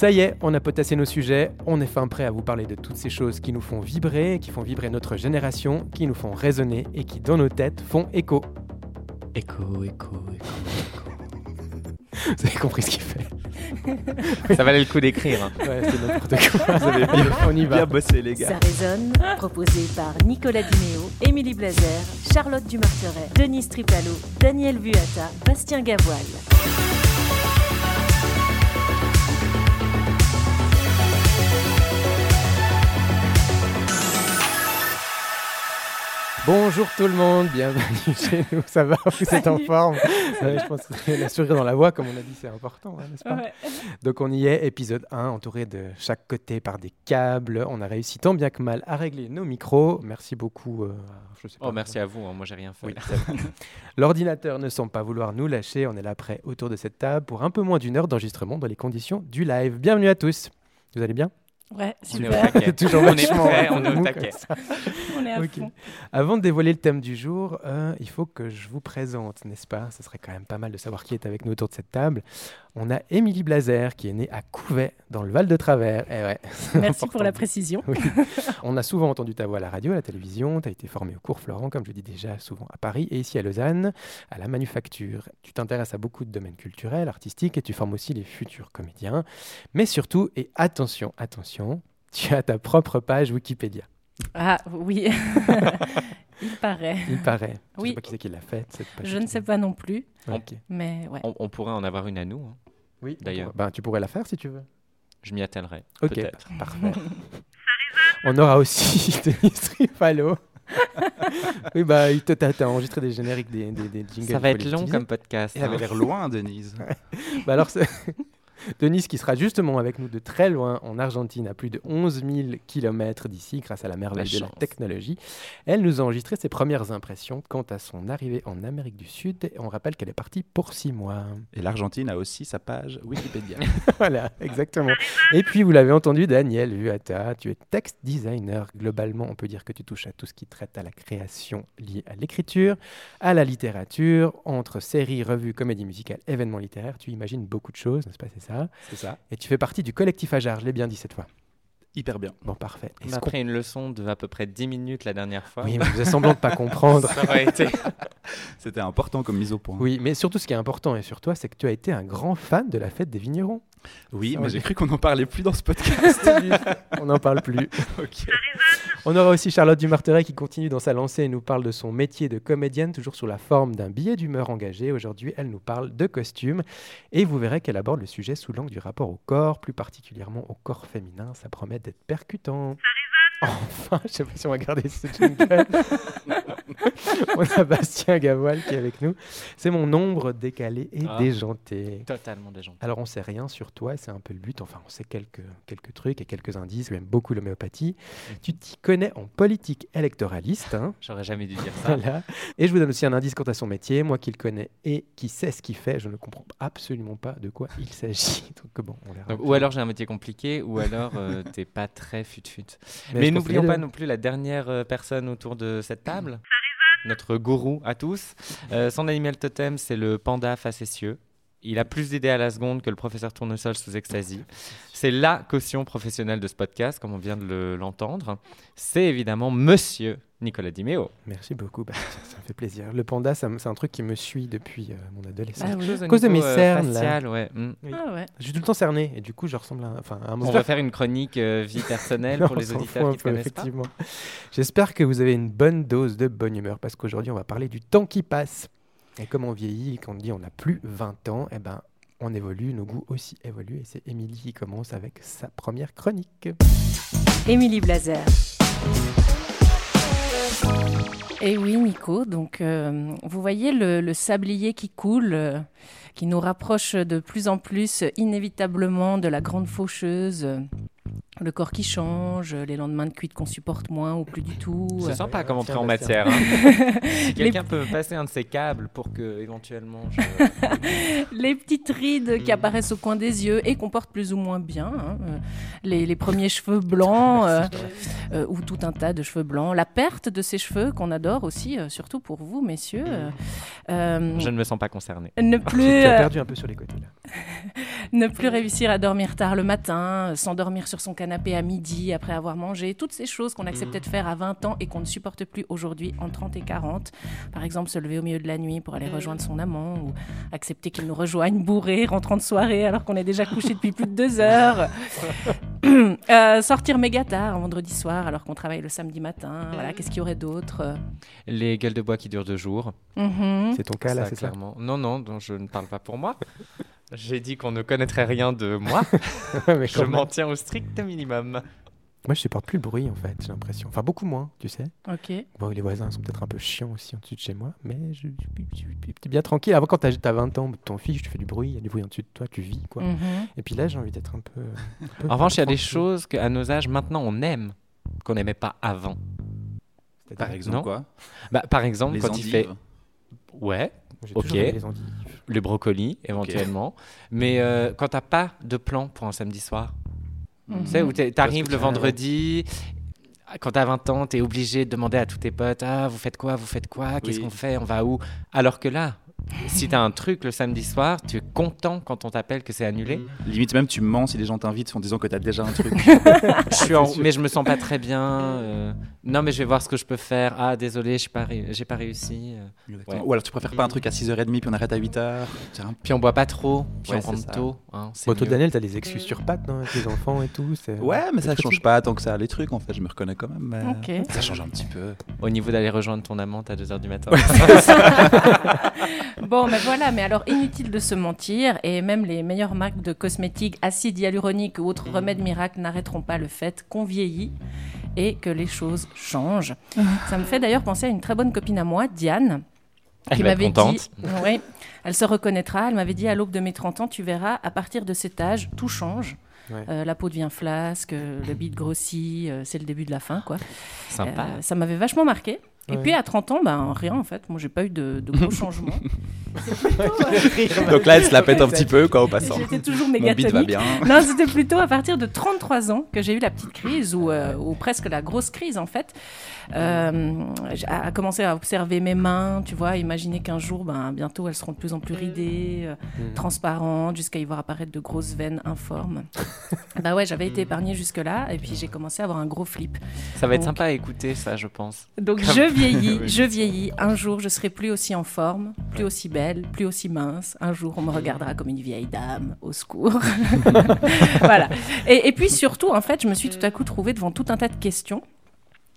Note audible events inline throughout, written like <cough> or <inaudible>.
Ça y est, on a potassé nos sujets, on est fin prêt à vous parler de toutes ces choses qui nous font vibrer, qui font vibrer notre génération, qui nous font résonner et qui dans nos têtes font écho. Écho, écho, écho. <laughs> Vous avez compris ce qu'il fait <laughs> Ça valait le coup d'écrire. hein. Ouais, c'est n'importe quoi. <laughs> Vous avez bien, on y va. Bien bossé, les Ça gars. résonne, proposé par Nicolas Dimeo, Émilie Blazer, Charlotte Dumarteret, Denise Tripalo, Daniel Vuata, Bastien Gavoil. Bonjour tout le monde, bienvenue <laughs> chez nous. Ça va Vous êtes en forme? Je pense que la sourire dans la voix, comme on a dit, c'est important, hein, n'est-ce pas? Donc on y est, épisode 1, entouré de chaque côté par des câbles. On a réussi tant bien que mal à régler nos micros. Merci beaucoup. euh, je sais pas Oh, merci à vous, hein, moi j'ai rien fait. Oui. <laughs> L'ordinateur ne semble pas vouloir nous lâcher. On est là prêt autour de cette table pour un peu moins d'une heure d'enregistrement dans les conditions du live. Bienvenue à tous. Vous allez bien? Ouais, On est au super. taquet. <laughs> Toujours on est prêt, on est au taquet. <laughs> On est à fond. Avant de dévoiler le thème du jour, euh, il faut que je vous présente, n'est-ce pas? Ce serait quand même pas mal de savoir qui est avec nous autour de cette table. On a Émilie Blazer qui est née à Couvet, dans le Val de Travers. Eh ouais, <laughs> Merci pour la précision. Oui. On a souvent entendu ta voix à la radio, à la télévision. Tu as été formé au cours Florent, comme je dis déjà, souvent à Paris et ici à Lausanne, à la manufacture. Tu t'intéresses à beaucoup de domaines culturels, artistiques et tu formes aussi les futurs comédiens. Mais surtout, et attention, attention, tu as ta propre page Wikipédia. Ah oui, <laughs> il paraît. Il paraît. Je Oui. sais pas qui c'est qui l'a faite. cette page Je ne sais pas non plus, mais ouais. On, on pourrait en avoir une à nous. hein. Oui, D'ailleurs. Ben, tu pourrais la faire si tu veux. Je m'y attellerai. Ok, Peut-être. parfait. <laughs> On aura aussi <laughs> Denis Trifalo. oui, bah, t'as t'as enregistré des génériques, des, des, des jingles. Ça va être long utiliser. comme podcast. Avait hein. l'air loin, Denise. Bah alors, c'est- Denise qui sera justement avec nous de très loin en Argentine, à plus de 11 000 km d'ici, grâce à la merveille La de la technologie. Elle nous a enregistré ses premières impressions quant à son arrivée en Amérique du Sud. Et on rappelle qu'elle est partie pour six mois. Et l'Argentine a aussi sa page Wikipédia. <laughs> voilà, exactement. Et puis, vous l'avez entendu, Daniel Vuata, tu es text designer. Globalement, on peut dire que tu touches à tout ce qui traite à la création liée à l'écriture, à la littérature, entre séries, revues, comédies musicales, événements littéraires. Tu imagines beaucoup de choses, n'est-ce pas C'est ça? C'est ça. Et tu fais partie du collectif Ajar, je l'ai bien dit cette fois. Hyper bien. Bon, parfait. On a pris une leçon de à peu près 10 minutes la dernière fois. Oui, mais vous avez semblant de pas comprendre. <laughs> Ça aurait été. <laughs> C'était important comme mise au point. Oui, mais surtout, ce qui est important et sur toi, c'est que tu as été un grand fan de la fête des vignerons. Oui, Ça, mais j'ai cru qu'on n'en parlait plus dans ce <laughs> podcast. On n'en parle plus. Ok. On aura aussi Charlotte Dumarteret qui continue dans sa lancée et nous parle de son métier de comédienne, toujours sous la forme d'un billet d'humeur engagé. Aujourd'hui, elle nous parle de costumes et vous verrez qu'elle aborde le sujet sous l'angle du rapport au corps, plus particulièrement au corps féminin. Ça promet d'être percutant. <laughs> Enfin, je sais pas si on va garder ce jingle. <laughs> on a Bastien Gavoil qui est avec nous. C'est mon ombre décalé et Ah. déjanté. Totalement déjanté. Alors, on sait rien sur toi, c'est un peu le but. Enfin, on sait quelques, quelques trucs et quelques indices. Tu aimes beaucoup l'homéopathie. Tu t'y connais en politique électoraliste. hein, J'aurais jamais dû dire ça. voilà. Et je vous donne aussi un indice quant à son métier. Moi qui le connais et qui sait ce qu'il fait, je ne comprends absolument pas de quoi il s'agit. <laughs> Donc, bon, on. Donc, ou alors j'ai un métier compliqué, ou alors euh, t'es pas très fut-fut. Mais Mais, pense n'oublions pas deux. non plus la dernière euh, personne autour de cette table. Notre gourou à tous. Euh, son animal totem, c'est le panda facétieux. Il a plus d'idées à la seconde que le professeur Tournesol sous ecstasy. C'est la caution professionnelle de ce podcast, comme on vient de le- l'entendre. C'est évidemment Monsieur Nicolas Dimeo. Merci beaucoup, Bastien, ça me fait plaisir. Le panda, c'est un truc qui me suit depuis euh, mon adolescence. Ah oui. À cause de mes cernes, là. facial, ouais. Mm. Oui. Ah ouais. Je suis tout le temps cerné et du coup, je ressemble à, enfin, à un On va faire une chronique euh, vie personnelle <laughs> Non, pour les auditeurs un qui ne pas. effectivement. J'espère que vous avez une bonne dose de bonne humeur parce qu'aujourd'hui, on va parler du temps qui passe. Et comme on vieillit, quand on dit on n'a plus 20 ans, eh ben, on évolue, nos goûts aussi évoluent. Et c'est Émilie qui commence avec sa première chronique. Émilie Blazer. Et oui, Nico, donc euh, vous voyez le, le sablier qui coule, euh, qui nous rapproche de plus en plus inévitablement de la grande faucheuse, le corps qui change, les lendemains de cuite qu'on supporte moins ou plus du tout. C'est sympa comme entrée en matière. hein. <laughs> si quelqu'un peut passer un de ces câbles pour que éventuellement je... <laughs> les petites rides qui Mm. apparaissent au coin des yeux et qu'on porte plus ou moins bien. hein, euh, Les, les premiers cheveux blancs <laughs> euh, euh, ou tout un tas de cheveux blancs. La perte de ces cheveux qu'on adore aussi, euh, surtout pour vous, messieurs. je ne me sens pas concerné. ne Tu plus, as euh, perdu un peu sur les côtés là. Ne plus réussir à dormir tard le matin, euh, s'endormir sur son canapé à midi après avoir mangé, toutes ces choses qu'on acceptait de faire à 20 ans et qu'on ne supporte plus aujourd'hui en 30 et 40. Par exemple, se lever au milieu de la nuit pour aller rejoindre son amant ou accepter qu'il nous rejoigne bourré, rentrant de soirée alors qu'on est déjà couché depuis plus de deux heures. <laughs> Euh, sortir méga tard un vendredi soir alors qu'on travaille le samedi matin. Voilà, qu'est-ce qu'il y aurait d'autre? Les gueules de bois qui durent deux jours. mhm. C'est ton cas là, Ça, c'est ça? clairement. Non, non, donc je ne parle pas pour moi. J'ai dit qu'on ne connaîtrait rien de moi. <laughs> Mais je m'en tiens au strict minimum. Moi, je supporte plus le bruit en fait, j'ai l'impression. Enfin, beaucoup moins, tu sais. Ok. Bon, les voisins sont peut-être un peu chiants aussi en dessus de chez moi, mais je, je- bien tranquille. Avant, quand t'as as 20 ans, ton fiche, tu fais du bruit, il y a du bruit en dessus de toi, tu vis quoi. Mhm. Et puis là, j'ai envie d'être un peu. un peu En revanche, il y a des choses qu'à nos âges, maintenant, on aime, qu'on n'aimait pas avant. Par exemple, Non. quoi? Bah, par exemple, Les quand il fait... endives. Ouais, J'ai Ok. les endives. Le brocoli, éventuellement. Mais euh, quand t'as pas de plan pour un samedi soir, Mhm. Tu sais, où t'arrives le vendredi, quand t'as 20 ans, t'es obligé de demander à tous tes potes Ah, vous faites quoi Vous faites quoi Qu'est-ce Oui. qu'on fait On va où? Alors que là, si t'as un truc le samedi soir, tu es content quand on t'appelle que c'est annulé. Limite même, tu mens si les gens t'invitent en disant que t'as déjà un truc. <laughs> Je suis en- <laughs> Mais je me sens pas très bien. euh, Non, mais je vais voir ce que je peux faire. Ah, désolé, j'ai pas, ré- pas réussi. euh. Ouais. Ou alors tu préfères pas un truc à 6h30 puis on arrête à 8h. C'est un- Puis on boit pas trop, puis Ouais, on rentre tôt. hein, Bon, toi, mieux. Daniel, t'as des excuses sur pattes non, avec les enfants et tout. Ouais, mais ça change pas tant que ça les trucs en fait, je me reconnais quand même. Mais. Ça change un petit peu. Au niveau d'aller rejoindre ton amante à 2h du matin. <laughs> Bon, mais voilà, mais alors inutile de se mentir, et même les meilleures marques de cosmétiques, acide hyaluronique ou autres remèdes miracles n'arrêteront pas le fait qu'on vieillit et que les choses changent. Ça me fait d'ailleurs penser à une très bonne copine à moi, Diane, Elle qui m'avait dit, oui, elle se reconnaîtra, elle m'avait dit à l'aube de mes 30 ans, tu verras, à partir de cet âge, tout change. Ouais. Euh, la peau devient flasque, euh, le bide grossit, euh, c'est le début de la fin, quoi. Sympa. Euh, ça m'avait vachement marqué. Et Ouais. puis à 30 ans, ben rien en fait. Moi, j'ai pas eu de, de gros <laughs> changements. <laughs> Donc là, elle se la pète un petit peu quoi au passant. J'étais toujours mégatonique. bien. Non, c'était plutôt à partir de 33 ans que j'ai eu la petite crise, ou, euh, ou presque la grosse crise en fait. Euh, j'ai à commencer à observer mes mains, tu vois, imaginer qu'un jour, ben, bientôt, elles seront de plus en plus ridées, euh, Mm. transparentes, jusqu'à y voir apparaître de grosses veines informes. <laughs> bah ouais, j'avais été épargnée jusque-là, et puis j'ai commencé à avoir un gros flip. Ça va être Donc- sympa à écouter, ça, je pense. Donc Comme- je vieillis, <laughs> Oui. je vieillis. Un jour, je serai plus aussi en forme, plus aussi belle, plus aussi mince. Un jour, on me regardera comme une vieille dame. Au secours. <laughs> <laughs> voilà. Et, et puis surtout, en fait, je me suis tout à coup trouvée devant tout un tas de questions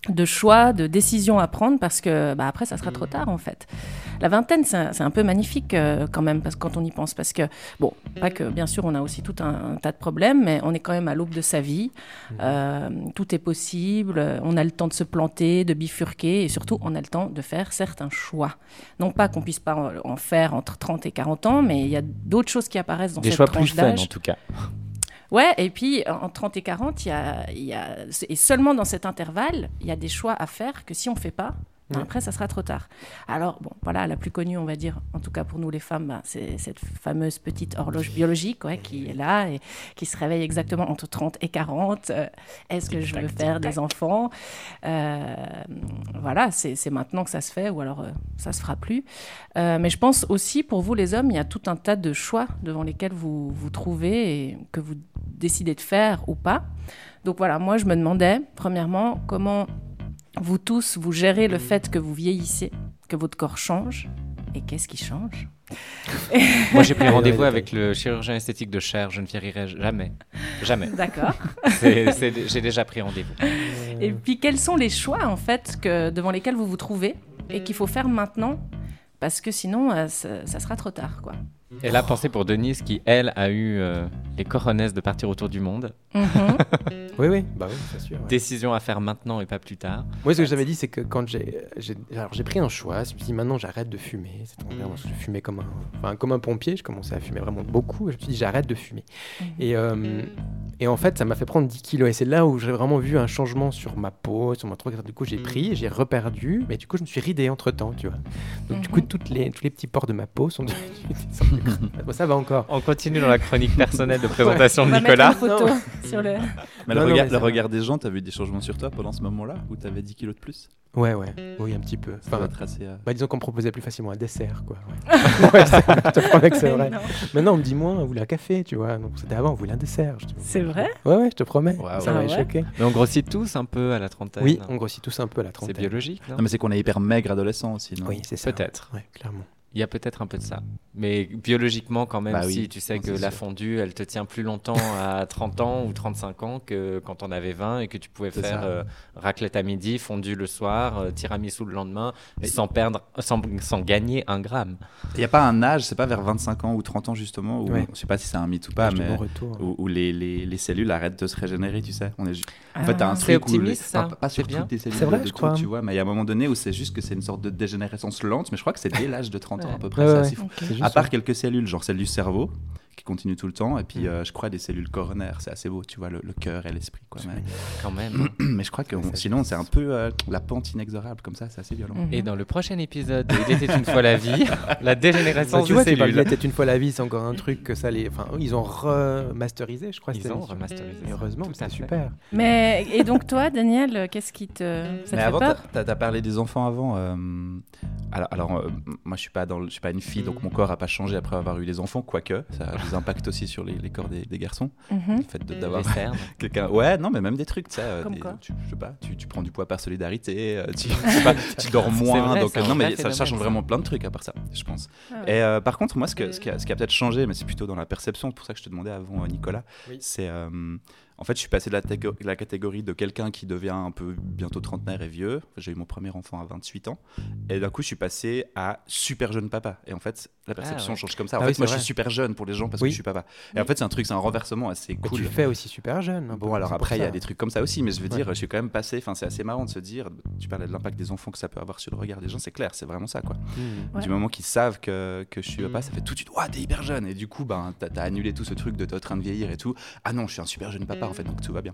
de choix, de décisions à prendre parce que bah, après ça sera trop tard en fait. La vingtaine c'est un, peu magnifique euh, quand même parce quand on y pense parce que bon pas que bien sûr on a aussi tout un, un tas de problèmes mais on est quand même à l'aube de sa vie, Euh, tout est possible, on a le temps de se planter, de bifurquer et surtout on a le temps de faire certains choix. Non pas qu'on puisse pas en, en faire entre 30 et 40 ans mais il y a d'autres choses qui apparaissent dans Des cette choix plus tranche fun, d'âge. en tout cas. Ouais, et puis en 30 et 40, il y a, et seulement dans cet intervalle, il y a des choix à faire que si on ne fait pas, Ouais. après, ça sera trop tard. Alors, bon, voilà, la plus connue, on va dire, en tout cas pour nous les femmes, ben, c'est cette fameuse petite horloge biologique ouais, qui est là et qui se réveille exactement entre 30 et 40. Euh, Est-ce que je veux faire des enfants? Euh, Voilà, c'est c'est maintenant que ça se fait ou alors euh, ça se fera plus. Euh, mais je pense aussi pour vous les hommes, il y a tout un tas de choix devant lesquels vous vous trouvez et que vous décidez de faire ou pas. Donc voilà, moi je me demandais, premièrement, comment vous tous, vous gérez le fait que vous vieillissez, que votre corps change, et qu'est-ce qui change? Moi, j'ai pris <laughs> rendez-vous avec le chirurgien esthétique de chair. Je ne vieillirai jamais. Jamais. D'accord. <laughs> J'ai déjà pris rendez-vous. Et puis quels sont les choix en fait que, devant lesquels vous vous trouvez et qu'il faut faire maintenant? Parce que sinon euh, ça, ça sera trop tard quoi. Et là, pensez pour Denise qui, elle, a eu euh, les coronesses de partir autour du monde. Mhm. <laughs> Oui, oui, bah oui, c'est sûr. ouais. Décision à faire maintenant et pas plus tard. Moi, ce que j'avais dit, c'est que quand j'ai, j'ai, alors j'ai pris un choix, je me suis dit maintenant j'arrête de fumer. C'était Mhm. vraiment, je fumais comme un, enfin, comme un pompier. Je commençais à fumer vraiment beaucoup. Et je me suis dit j'arrête de fumer. Mhm. Et, euh, et en fait, ça m'a fait prendre 10 kilos. Et c'est là où j'ai vraiment vu un changement sur ma peau, sur mon truc. Du coup, j'ai pris, j'ai reperdu, mais du coup, je me suis ridé entre temps, tu vois. Donc du coup, toutes les, tous les petits pores de ma peau sont devenus. <laughs> ça va encore. On continue dans la chronique personnelle de <laughs> présentation On de va Nicolas. mettre une photo <laughs> sur le. Mais Non, le, non, regard, mais le regard des gens, t'as vu des changements sur toi pendant ce moment-là Où t'avais 10 kilos de plus? Ouais, ouais, oui, un petit peu. Ça Enfin, assez, euh, bah, disons qu'on me proposait plus facilement un dessert, quoi. Ouais, <laughs> Ouais, c'est- je te promets que c'est vrai. Non. Maintenant, on me dit moins, on voulait un café, tu vois. Donc c'était avant, on voulait un dessert. C'est vrai? Ouais, ouais, je te promets. Ça Ah m'avait ouais choqué. Mais on grossit tous un peu à la trentaine. Oui, on grossit tous un peu à la C'est trentaine. biologique, non? Non, mais c'est qu'on est hyper maigre adolescent aussi, non? Oui, c'est ça. Peut-être. Ouais, clairement. Il y a peut-être un peu de ça. Mais biologiquement, quand même, Bah oui, si tu sais que la sûr. fondue, elle te tient plus longtemps à <laughs> 30 ans ou 35 ans que quand on avait 20 et que tu pouvais faire euh, raclette à midi, fondue le soir, euh, tiramisu le lendemain, Et- sans perdre, sans, sans gagner un gramme. Il n'y a pas un âge, c'est pas vers 25 ans ou 30 ans justement, où, Ouais. je sais pas si c'est un mythe ou pas, de mais bon retour. où, où les, les, les cellules arrêtent de se régénérer, tu sais. On est ju- En fait, Ah. t'as un C'est truc où... les- optimiste, ça. enfin, pas C'est sur toutes les cellules C'est vrai, de je tout, tu vois, mais il y a un moment donné où c'est juste que c'est une sorte de dégénérescence lente, mais je crois que c'est dès l'âge de 30 ans à peu près, Ouais, ouais, assez fou. À part quelques cellules, genre celles du cerveau, qui continuent tout le temps, et puis Mm. euh, je crois des cellules coronaires, c'est assez beau, tu vois, le, le cœur et l'esprit, quoi. C'est Mais. Quand même. <clears throat> mais je crois que on- sinon, c'est un peu euh, la pente inexorable, comme ça, c'est assez violent. Mhm. Et dans le prochain épisode de Il était une fois la vie, <laughs> la dégénérescence Bah, tu vois, des tu cellules. une fois la vie, c'est encore un truc que ça les. Enfin, ils ont remasterisé, je crois. Ils ont remasterisé. Et heureusement, fait. super. Mais et donc toi, Daniel, qu'est-ce qui te ça Mais avant, t'as as parlé des enfants avant. euh, alors, alors euh, moi, je suis pas dans, le- je suis pas une fille, donc mon corps a pas changé après avoir eu des enfants, quoique ça impacts aussi sur les, les corps des, des garçons. Mhm. Le fait de- d'avoir <laughs> quelqu'un. Ouais, non, mais même des trucs, tu sais. euh, Comme des- quoi tu, je sais pas, tu, tu prends du poids par solidarité, euh, <laughs> tu, pas, dors moins, vrai, donc non, mais ça, ça change ça. vraiment plein de trucs à part ça, je pense. Ah ouais. Et euh, par contre, moi, ce, que, ce qui a, ce qui a peut-être changé, mais c'est plutôt dans la perception, c'est pour ça que je te demandais avant, Nicolas, Oui. c'est. euh, en fait, je suis passé de la, tégo- la catégorie de quelqu'un qui devient un peu bientôt trentenaire et vieux. J'ai eu mon premier enfant à 28 ans. Et d'un coup, je suis passé à super jeune papa. Et en fait, la perception ouais. change comme ça. En Ah fait, oui, moi, je suis super jeune pour les gens parce Oui. que je suis papa. Et en fait, c'est un truc, c'est un renversement assez Mais cool. tu fais aussi super jeune. un peu, Bon, alors après, il y a des trucs comme ça aussi, mais je veux Ouais. dire, je suis quand même passé. Enfin, c'est assez marrant de se dire, tu parlais de l'impact des enfants que ça peut avoir sur le regard des gens, c'est clair, c'est vraiment ça, quoi. Ouais. Du moment qu'ils savent que, que je suis papa, Mm. ça fait tout de suite, ouah, t'es hyper jeune. Et du coup, ben, t'as as annulé tout ce truc de t'es en train de vieillir et tout. Ah non, je suis un super jeune papa, en fait, donc tout va bien.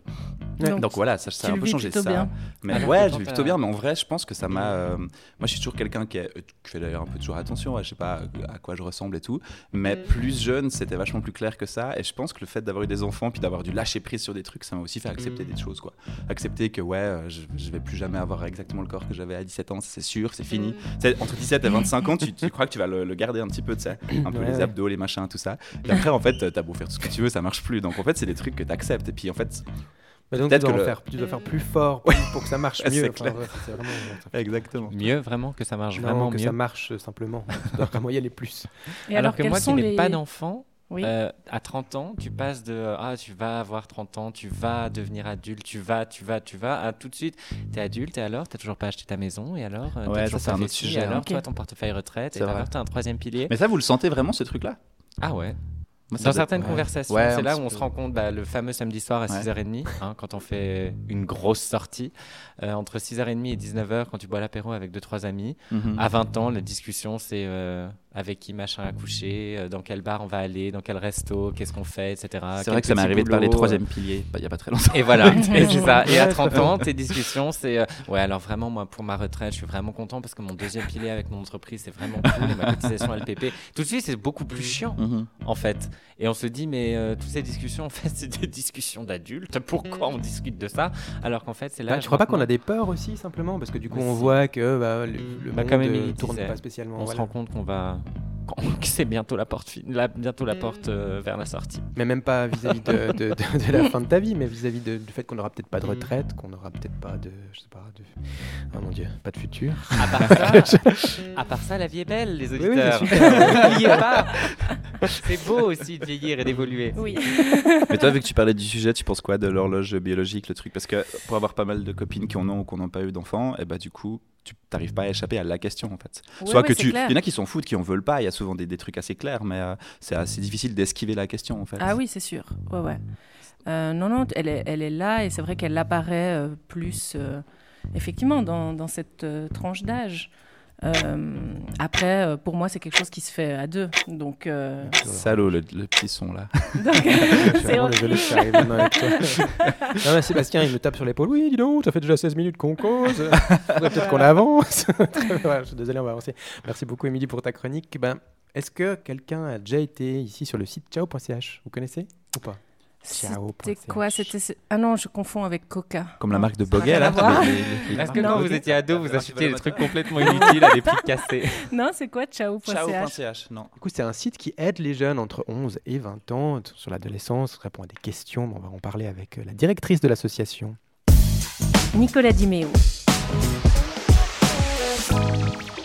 Donc, Donc voilà, ça, ça a un peu changé ça. bien. Mais Alors que ouais, je t'as- plutôt bien, mais en vrai, je pense que ça m'a. euh, Moi, je suis toujours quelqu'un qui, est- qui fait d'ailleurs un peu toujours attention, à, je sais pas à quoi je ressemble et tout. Mais plus jeune, c'était vachement plus clair que ça. Et je pense que le fait d'avoir eu des enfants, puis d'avoir dû lâcher prise sur des trucs, ça m'a aussi fait accepter des choses, quoi. Accepter que, ouais, euh, je, je vais plus jamais avoir exactement le corps que j'avais à 17 ans, c'est sûr, c'est fini. Sais, entre 17 et 25 ans, tu, tu crois que tu vas le, le garder un petit peu, tu sais, un peu Ouais, les ouais. abdos, les machins, tout ça. Et après, en fait, t'as beau faire tout ce que tu veux, ça marche plus. Donc en fait, c'est des trucs que t'acceptes. Et puis en fait, Mais donc, tu Peut-être dois, que le- faire, tu dois faire plus fort pour, pour que ça marche <laughs> Ouais, mieux. c'est Enfin, vraiment, exactement. Mieux, vraiment, que ça marche non, vraiment que mieux. ça marche euh, simplement. Tu dois vraiment y aller plus. <laughs> Et alors, que quels moi qui sont n'ai les- pas d'enfant, Oui. euh, à 30 ans, tu passes de euh, ah tu vas avoir 30 ans, tu vas devenir adulte, tu vas, tu vas, tu vas, à tout de suite, t'es adulte et alors t'as toujours pas acheté ta maison et alors euh, Ouais, ça, c'est un autre sujet, et alors hein. toi Ok. ton portefeuille retraite et alors t'as un troisième pilier. Mais ça, vous le sentez vraiment, ce truc-là? Ah ouais. Moi, Dans certaines conversations, Ouais, c'est là où on peu. se rend compte, bah, le fameux samedi soir à Ouais. 6h30, hein, quand on fait une grosse sortie, euh, entre 6h30 et 19h, quand tu bois l'apéro avec deux trois amis. Mhm. À 20 ans, la discussion, c'est euh, avec qui machin a couché, euh, dans quel bar on va aller, dans quel resto, qu'est-ce qu'on fait, etc. C'est vrai que ça m'est arrivé de parler boulot, troisième pilier, bah, il y a pas très longtemps. et voilà, <laughs> et c'est ça. Et à Ouais, 30 ans, tes discussions, c'est euh, ouais, alors vraiment, moi, pour ma retraite, je suis vraiment content parce que mon deuxième pilier avec mon entreprise, c'est vraiment cool, et ma cotisation LPP. Tout de suite, c'est beaucoup plus chiant, Mhm. en fait. Et on se dit, mais euh, toutes ces discussions, en fait, <laughs> c'est des discussions d'adultes. Pourquoi on discute de ça? Alors qu'en fait, c'est là. Bah, tu crois pas qu'on a des peurs aussi, simplement? Parce que du coup, Bah, on voit que bah, le, le Bah, monde comme tourne disait, pas spécialement. On se rend compte qu'on va. C'est bientôt la porte, la- bientôt la porte euh, vers la sortie. Mais même pas vis-à-vis de, de- de- de la fin de ta vie, mais vis-à-vis du fait qu'on n'aura peut-être pas de retraite, qu'on n'aura peut-être pas de. Je sais pas, de. Oh mon dieu, pas de futur. À part <laughs> ça, à part ça la vie est belle, les oui, c'est auditeurs. <laughs> N'oubliez pas. C'est beau aussi de vieillir et d'évoluer. Oui. Mais toi, vu que tu parlais du sujet, tu penses quoi de l'horloge biologique, le truc? Parce que pour avoir pas mal de copines qui en ont ou qui n'ont pas eu d'enfants, et bah du coup, tu n'arrives pas à échapper à la question en fait. Ouais, Soit ouais, que tu, il y en a qui s'en foutent, qui en veulent pas. Il y a souvent des, des trucs assez clairs, mais euh, c'est assez difficile d'esquiver la question en fait. Ah oui, c'est sûr. Ouais, ouais. Euh, non, non, elle est, elle est là et c'est vrai qu'elle apparaît euh, plus, effectivement, dans, dans cette tranche d'âge. Euh, après, euh, pour moi, c'est quelque chose qui se fait à deux. Donc, euh, Salaud le, le petit son là. <laughs> donc Je suis <laughs> c'est vraiment désolé horrible. que ça arrive maintenant avec toi. <laughs> non, mais Sébastien, il me tape sur l'épaule. Oui, dis donc, ça fait déjà 16 minutes qu'on cause. Faudrait peut-être qu'on avance. Voilà, je suis désolé, on va avancer. Merci beaucoup, Émilie, pour ta chronique. Ben, Est-ce que quelqu'un a déjà été ici sur le site ciao.ch Vous connaissez ou pas? C'était quoi C'était Ah non, je confonds avec Coca. Comme la marque de Boguet là. les- Est-ce que Non. quand vous étiez ado, vous achetiez des trucs complètement inutiles à des prix cassés <laughs> Non, c'est quoi Ciao.ch Ciao.ch, non. Du coup, c'est un site qui aide les jeunes entre 11 et 20 ans sur l'adolescence, répond à des questions. mais on va en parler avec euh, la directrice de l'association. Nicolas Diméo.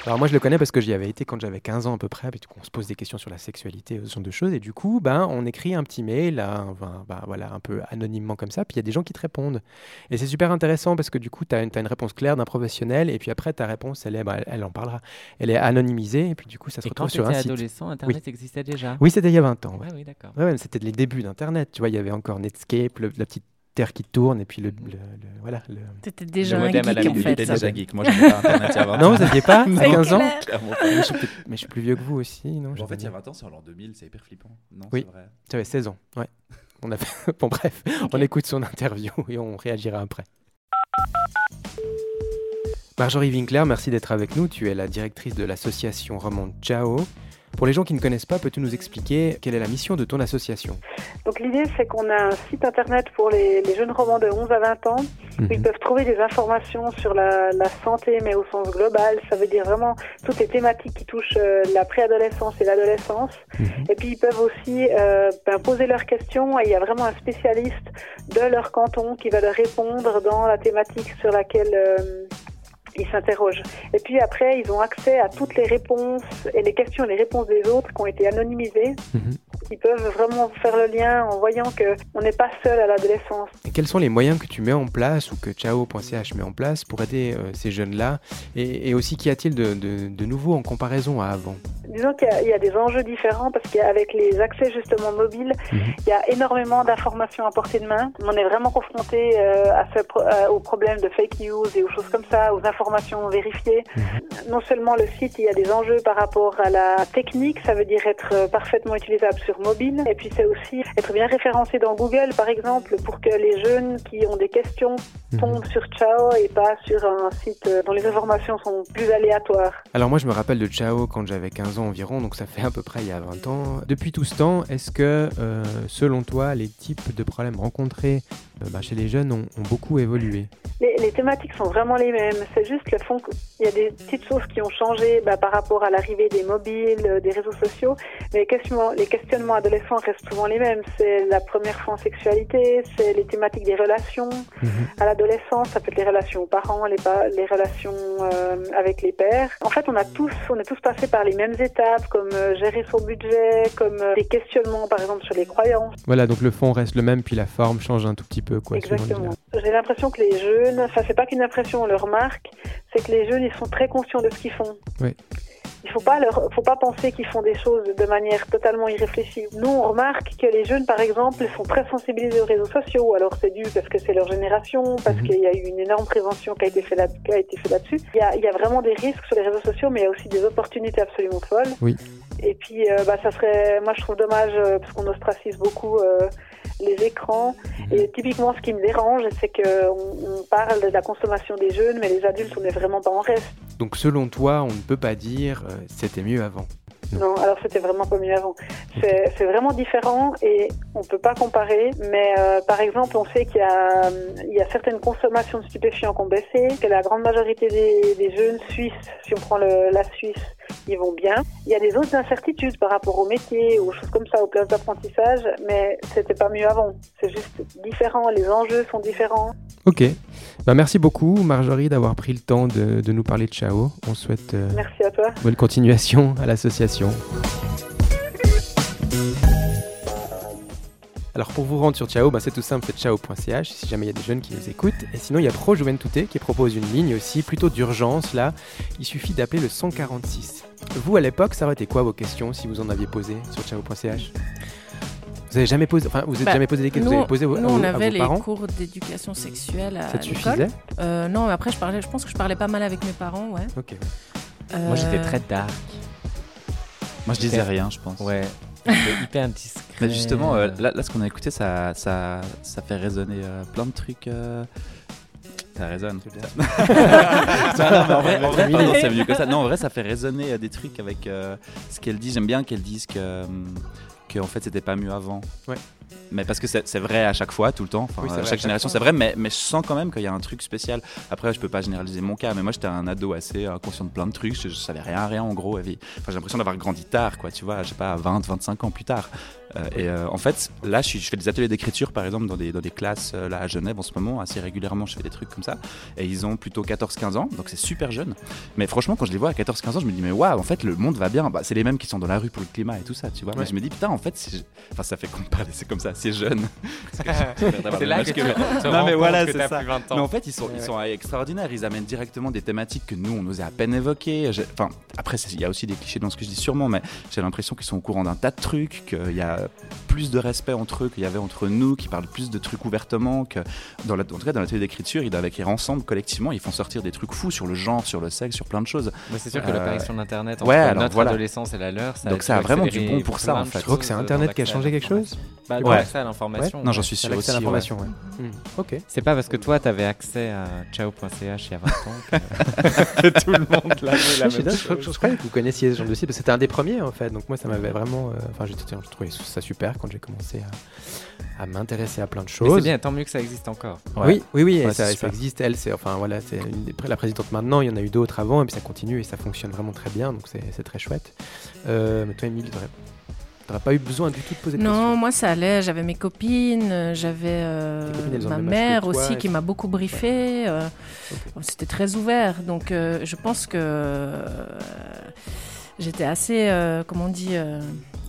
Alors moi je le connais parce que j'y avais été quand j'avais 15 ans à peu près, puis on se pose des questions sur la sexualité, ce genre de choses, et du coup ben, on écrit un petit mail, là, enfin, ben, voilà, un peu anonymement comme ça, puis il y a des gens qui te répondent. Et c'est super intéressant parce que du coup tu as, une une réponse claire d'un professionnel, et puis après ta réponse, elle, est, ben, elle, elle en parlera, elle est anonymisée, et puis du coup ça se Et quand retrouve tu sur un étais site. adolescent, Internet existait déjà Oui, c'était il y a 20 ans. ouais. Ah oui, d'accord. Ouais, ouais, c'était les débuts d'Internet, tu vois, il y avait encore Netscape, le- la petite terre qui tourne, et puis le... le- le- voilà, le... T'étais déjà Le un modem à la geek en fait. Déjà geek. Moi, j'avais pas internet <laughs> il y a 20 Non, vous n'aviez pas à C'est 15 ans pas. mais je, suis peut-être- mais je suis plus vieux que vous aussi, non En fait, il y a sais 20 ans, c'est en l'an 2000, c'est hyper flippant. Non, Oui. c'est vrai. J'avais 16 ans, ouais. <laughs> On a fait- <laughs> Bon, bref, on écoute son interview et on réagira après. Marjorie Winkler, merci d'être avec nous. Tu es la directrice de l'association Remonte Ciao. Pour les gens qui ne connaissent pas, peux-tu nous expliquer quelle est la mission de ton association? Donc l'idée, c'est qu'on a un site internet pour les, les jeunes romans de 11 à 20 ans où ils peuvent trouver des informations sur la, la santé, mais au sens global. Ça veut dire vraiment toutes les thématiques qui touchent euh, la préadolescence et l'adolescence. Mhm. Et puis ils peuvent aussi euh, ben, poser leurs questions et il y a vraiment un spécialiste de leur canton qui va leur répondre dans la thématique sur laquelle euh, ils s'interrogent. Et puis après, ils ont accès à toutes les réponses et les questions et les réponses des autres qui ont été anonymisées. Mhm. Ils peuvent vraiment faire le lien en voyant que on n'est pas seul à l'adolescence. Quels sont les moyens que tu mets en place ou que Ciao.ch met en place pour aider euh, ces jeunes-là et, et aussi qu'y a-t-il de, de- de nouveau en comparaison à avant? Disons qu'il y a- il y, a des enjeux différents parce qu'avec les accès justement mobiles, Mhm. il y a énormément d'informations à portée de main. On est vraiment confronté euh, à ce pro- euh, aux problèmes de fake news et aux choses comme ça, aux informations vérifiées. Non seulement le site, il y a des enjeux par rapport à la technique, ça veut dire être euh, parfaitement utilisable sur mobile. Et puis c'est aussi être bien référencé dans Google, par exemple, pour que les jeunes qui ont des questions tombent sur Ciao et pas sur un site euh, dont les informations sont plus aléatoires. Alors moi je me rappelle de Ciao quand j'avais 15 ans environ, donc ça fait à peu près il y a 20 ans. Depuis tout ce temps, est-ce que euh, selon toi les types de problèmes rencontrés bah, chez les jeunes ont, ont beaucoup évolué Les, les thématiques sont vraiment les mêmes. C'est juste le fond. Il y a des petites choses qui ont changé bah, par rapport à l'arrivée des mobiles, euh, des réseaux sociaux. Mais les questionnements, les questionnements adolescents restent souvent les mêmes. C'est la première fois en sexualité, c'est les thématiques des relations. À l'adolescence, ça peut être les relations aux parents, les, relations euh, avec les pères. En fait, on a tous, on est tous passés par les mêmes étapes, comme euh, gérer son budget, comme euh, des questionnements, par exemple, sur les croyances. Voilà, donc le fond reste le même, puis la forme change un tout petit peu. Quoi, suivant les- Exactement. J'ai l'impression que les jeunes, enfin c'est pas qu'une impression, on le remarque, c'est que les jeunes ils sont très conscients de ce qu'ils font. Oui. Il faut pas leur, faut pas penser qu'ils font des choses de manière totalement irréfléchie. Nous on remarque que les jeunes par exemple sont très sensibilisés aux réseaux sociaux. Alors c'est dû parce que c'est leur génération, parce Mhm. qu'il y a eu une énorme prévention qui a été faite là, qui a été fait là-dessus. Il y a, il y a vraiment des risques sur les réseaux sociaux, mais il y a aussi des opportunités absolument folles. Oui. Et puis euh, bah ça serait, moi je trouve dommage euh, parce qu'on ostracise beaucoup. euh, les écrans. Et typiquement, ce qui me dérange, c'est qu'on on parle de la consommation des jeunes, mais les adultes, on n'est vraiment pas en reste. Donc selon toi, on ne peut pas dire euh, c'était mieux avant. Non, alors c'était vraiment pas mieux avant. C'est vraiment différent et on peut pas comparer. Mais euh, par exemple, on sait qu'il y, a, il y a certaines consommations de stupéfiants qui ont baissé, que la grande majorité des, des jeunes Suisses, si on prend le, la Suisse, ils vont bien. Il y a des autres incertitudes par rapport au métier, aux choses comme ça, aux places d'apprentissage, mais c'était pas mieux avant. C'est juste différent, les enjeux sont différents. Ok. Bah, merci beaucoup Marjorie d'avoir pris le temps de, de nous parler de Ciao. On souhaite euh, Merci à toi. bonne continuation à l'association. Alors pour vous rendre sur Ciao, bah, c'est tout simple, c'est ciao.ch si jamais il y a des jeunes qui les écoutent. Et sinon, il y a Pro Juventude qui propose une ligne aussi, plutôt d'urgence là. Il suffit d'appeler le 146. Vous, à l'époque, ça aurait été quoi vos questions si vous en aviez posé sur ciao.ch vous avez jamais posé, enfin, vous êtes Bah, jamais posé des questions, vous Nous, avez posé à on à avait vos les parents? cours d'éducation sexuelle à Ça te suffisait? Euh, non, mais après, je, parlais, je pense que je parlais pas mal avec mes parents, ouais. Ok. Moi, j'étais Euh, très dark. Moi, je disais rien, je pense. Ouais. <laughs> J'étais hyper Mais justement, euh, là, là, ce qu'on a écouté, ça, ça, ça fait résonner euh, plein de trucs. euh, Ça résonne. C'est bien. <laughs> Non, non, mais en vrai, en vrai, Terminé. pardon, c'est venu que ça. Non, en vrai, ça fait résonner euh, des trucs avec ce qu'elle dit. J'aime bien qu'elle dise que, que en fait, c'était pas mieux avant. Ouais. Mais parce que c'est c'est vrai à chaque fois, tout le temps. Enfin, Oui, c'est à chaque chaque génération, fois. c'est vrai. Mais, mais je sens quand même qu'il y a un truc spécial. Après, je peux pas généraliser mon cas, mais moi, j'étais un ado assez conscient de plein de trucs. Je, je savais rien, rien en gros. Enfin, j'ai l'impression d'avoir grandi tard, quoi. Tu vois, je sais pas, 20, 25 ans plus tard. Euh, et euh, en fait, là, je, fais des ateliers d'écriture, par exemple, dans des, dans des classes euh, là à Genève en ce moment, assez régulièrement. Je fais des trucs comme ça. Et ils ont plutôt 14-15 ans, donc c'est super jeune. Mais franchement, quand je les vois à 14-15 ans, je me dis, mais waouh, en fait, le monde va bien. Bah, c'est les mêmes qui sont dans la rue pour le climat et tout ça, tu vois. Ouais. Mais je me dis, putain, en fait, c'est- enfin, ça fait qu'on parle, c'est comme ça, c'est jeune. <laughs> C'est là que tu Non, mais voilà, c'est ça. plus 20 ans. Mais en fait, ils sont, ils Ouais. sont extraordinaires. Ils amènent directement des thématiques que nous, on osait à peine évoquer. J'ai- Enfin, après, il y a aussi des clichés dans ce que je dis, sûrement, mais j'ai l'impression qu'ils sont au courant d'un tas de trucs, qu'il y a plus de respect entre eux qu'il y avait entre nous, qu'ils parlent plus de trucs ouvertement, que dans la, en tout cas, dans l'atelier d'écriture, ils doivent écrire ensemble, collectivement, ils font sortir des trucs fous sur le genre, sur le sexe, sur plein de choses. Bah, c'est sûr que Euh, l'apparition d'Internet entre ouais, alors notre voilà. adolescence et la leur, ça Donc ça a vraiment du bon pour ça, en fait. Tu crois que c'est Internet qui a changé quelque chose. Bah, Ouais. l'accès à l'information. Non, j'en suis sûr aussi. à ouais. l'information, ouais. Hmm, Ok. C'est pas parce que toi, t'avais accès à ciao.ch il y a 20 ans <laughs> que, tout le monde l'avait la je, même je, chose. je croyais que vous connaissiez ce genre de site, parce que c'était un des premiers en fait. Donc moi, ça m'avait vraiment. euh, Enfin, j'ai trouvé ça super quand j'ai commencé à, à m'intéresser à plein de choses. c'est bien, tant mieux que ça existe encore. Oui, oui, oui, et Ouais, ça, ça existe. Elle, c'est enfin voilà, c'est la présidente maintenant. Il y en a eu d'autres avant, et puis ça continue et ça fonctionne vraiment très bien. Donc c'est très chouette. Euh, mais toi, Émilie, t'aurais pas eu besoin du tout de poser de Non, questions? moi ça allait. J'avais mes copines, euh, j'avais euh, ma mère toi, aussi qui m'a beaucoup briefé. euh, C'était très ouvert. Donc euh, je pense que euh, j'étais assez, euh, comment on dit, euh,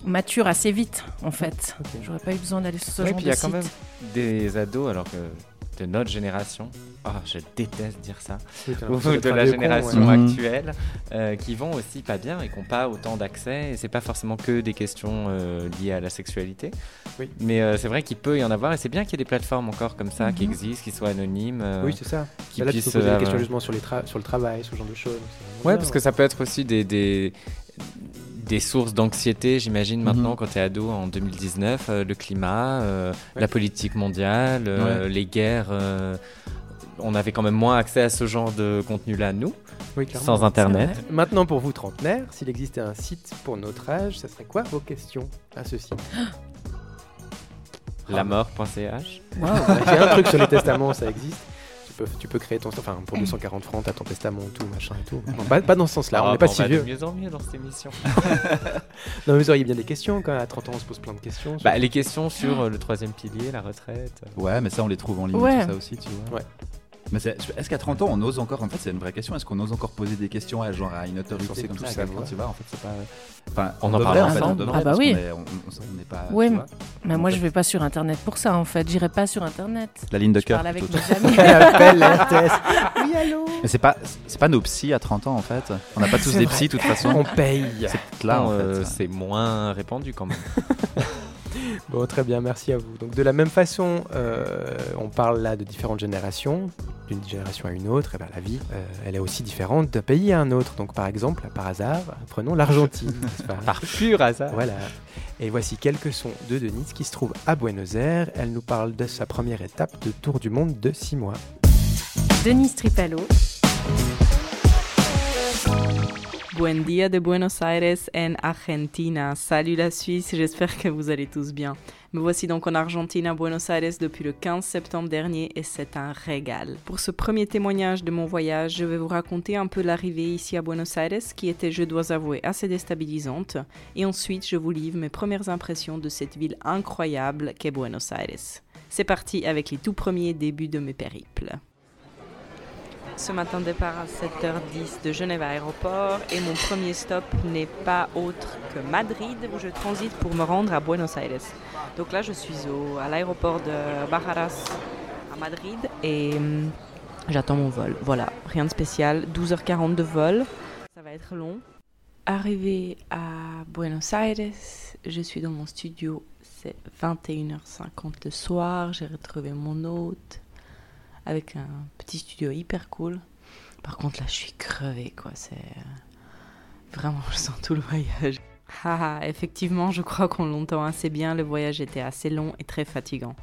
mature assez vite en fait. J'aurais pas eu besoin d'aller sur ce Ouais, genre puis il y de a quand même des ados, alors que de notre génération, ah, je déteste dire ça, ou de la con, génération ouais. Mhm. actuelle, euh, qui vont aussi pas bien et qui n'ont pas autant d'accès. Et c'est pas forcément que des questions euh, liées à la sexualité. Oui. Mais euh, c'est vrai qu'il peut y en avoir et c'est bien qu'il y ait des plateformes encore comme ça qui Mhm. existent, qui soient anonymes. euh, Oui, c'est ça. qui Bah là, tu peux puissent, poser des questions justement sur, les sur le travail, ce genre de choses. Ouais, bien, parce que ça peut être aussi des, des, des sources d'anxiété, j'imagine, maintenant, Mhm. quand tu es ado en 2019. euh, le climat, euh, Ouais. la politique mondiale, euh, les guerres. on avait quand même moins accès à ce genre de contenu-là, nous, Oui, sans Internet. Maintenant, pour vous, trentenaires, s'il existait un site pour notre âge, ça serait quoi vos questions à ce site <gasps> La mort.ch. Wow, Il y a un truc sur les testaments, ça existe. Tu peux, tu peux créer ton. Enfin, pour 240 francs, t'as ton testament, tout, machin et tout. Non, pas, pas dans ce sens-là, on Ah, n'est pas bah, si va vieux. de mieux en mieux dans cette émission. <laughs> Non, mais vous auriez bien des questions quand à 30 ans on se pose plein de questions. sur- bah, les questions sur euh, le troisième pilier, la retraite. Ouais, mais ça, on les trouve en ligne, Ouais. tout ça aussi, tu vois. Ouais. Mais c'est- est-ce qu'à 30 ans, on ose encore En fait, c'est une vraie question. Est-ce qu'on ose encore poser des questions à genre à une autorité comme tout ça savoir. Tu vois, en fait, c'est pas. Enfin, On en parle en fait, on ensemble, devrait, non Ah bah oui. est- on- on- n'est pas. Tu mais- moi En je fait. vais pas sur internet pour ça en fait. J'irai pas sur internet. La ligne de Je cœur. parle avec mes amis. <laughs> Elle appelle la <laughs> RTS. Oui, allô Mais c'est pas, c'est pas nos psys à 30 ans en fait. On n'a pas tous des psys de toute façon. On paye. C'est là en euh, fait. c'est moins répandu quand même. <laughs> Bon, très bien, merci à vous. Donc, de la même façon, euh, on parle là de différentes générations, d'une génération à une autre. Et ben, la vie, euh, elle est aussi différente d'un pays à un autre. Donc, par exemple, par hasard, prenons l'Argentine. <laughs> n'est-ce pas Par pur hasard. Voilà. Et voici quelques sons de Denise qui se trouve à Buenos Aires. Elle nous parle de sa première étape de tour du monde de 6 mois. Denise Tripalo, Buen día de Buenos Aires en Argentina. Salut la Suisse, j'espère que vous allez tous bien. Me voici donc en Argentine à Buenos Aires depuis le 15 septembre dernier et c'est un régal. Pour ce premier témoignage de mon voyage, je vais vous raconter un peu l'arrivée ici à Buenos Aires qui était, je dois avouer, assez déstabilisante et ensuite je vous livre mes premières impressions de cette ville incroyable qu'est Buenos Aires. C'est parti avec les tout premiers débuts de mes périples. Ce matin, départ à 7h10 de Genève à aéroport et mon premier stop n'est pas autre que Madrid où je transite pour me rendre à Buenos Aires. Donc là, je suis au, à l'aéroport de Bajaras à Madrid et hum, j'attends mon vol. Voilà, rien de spécial. 12h40 de vol. Ça va être long. Arrivé à Buenos Aires, je suis dans mon studio. C'est 21h50 le soir. J'ai retrouvé mon hôte avec un petit studio hyper cool. Par contre, là, je suis crevée, quoi. C'est euh, vraiment, je sens tout le voyage. Haha, effectivement, je crois qu'on l'entend assez bien. Le voyage était assez long et très fatigant.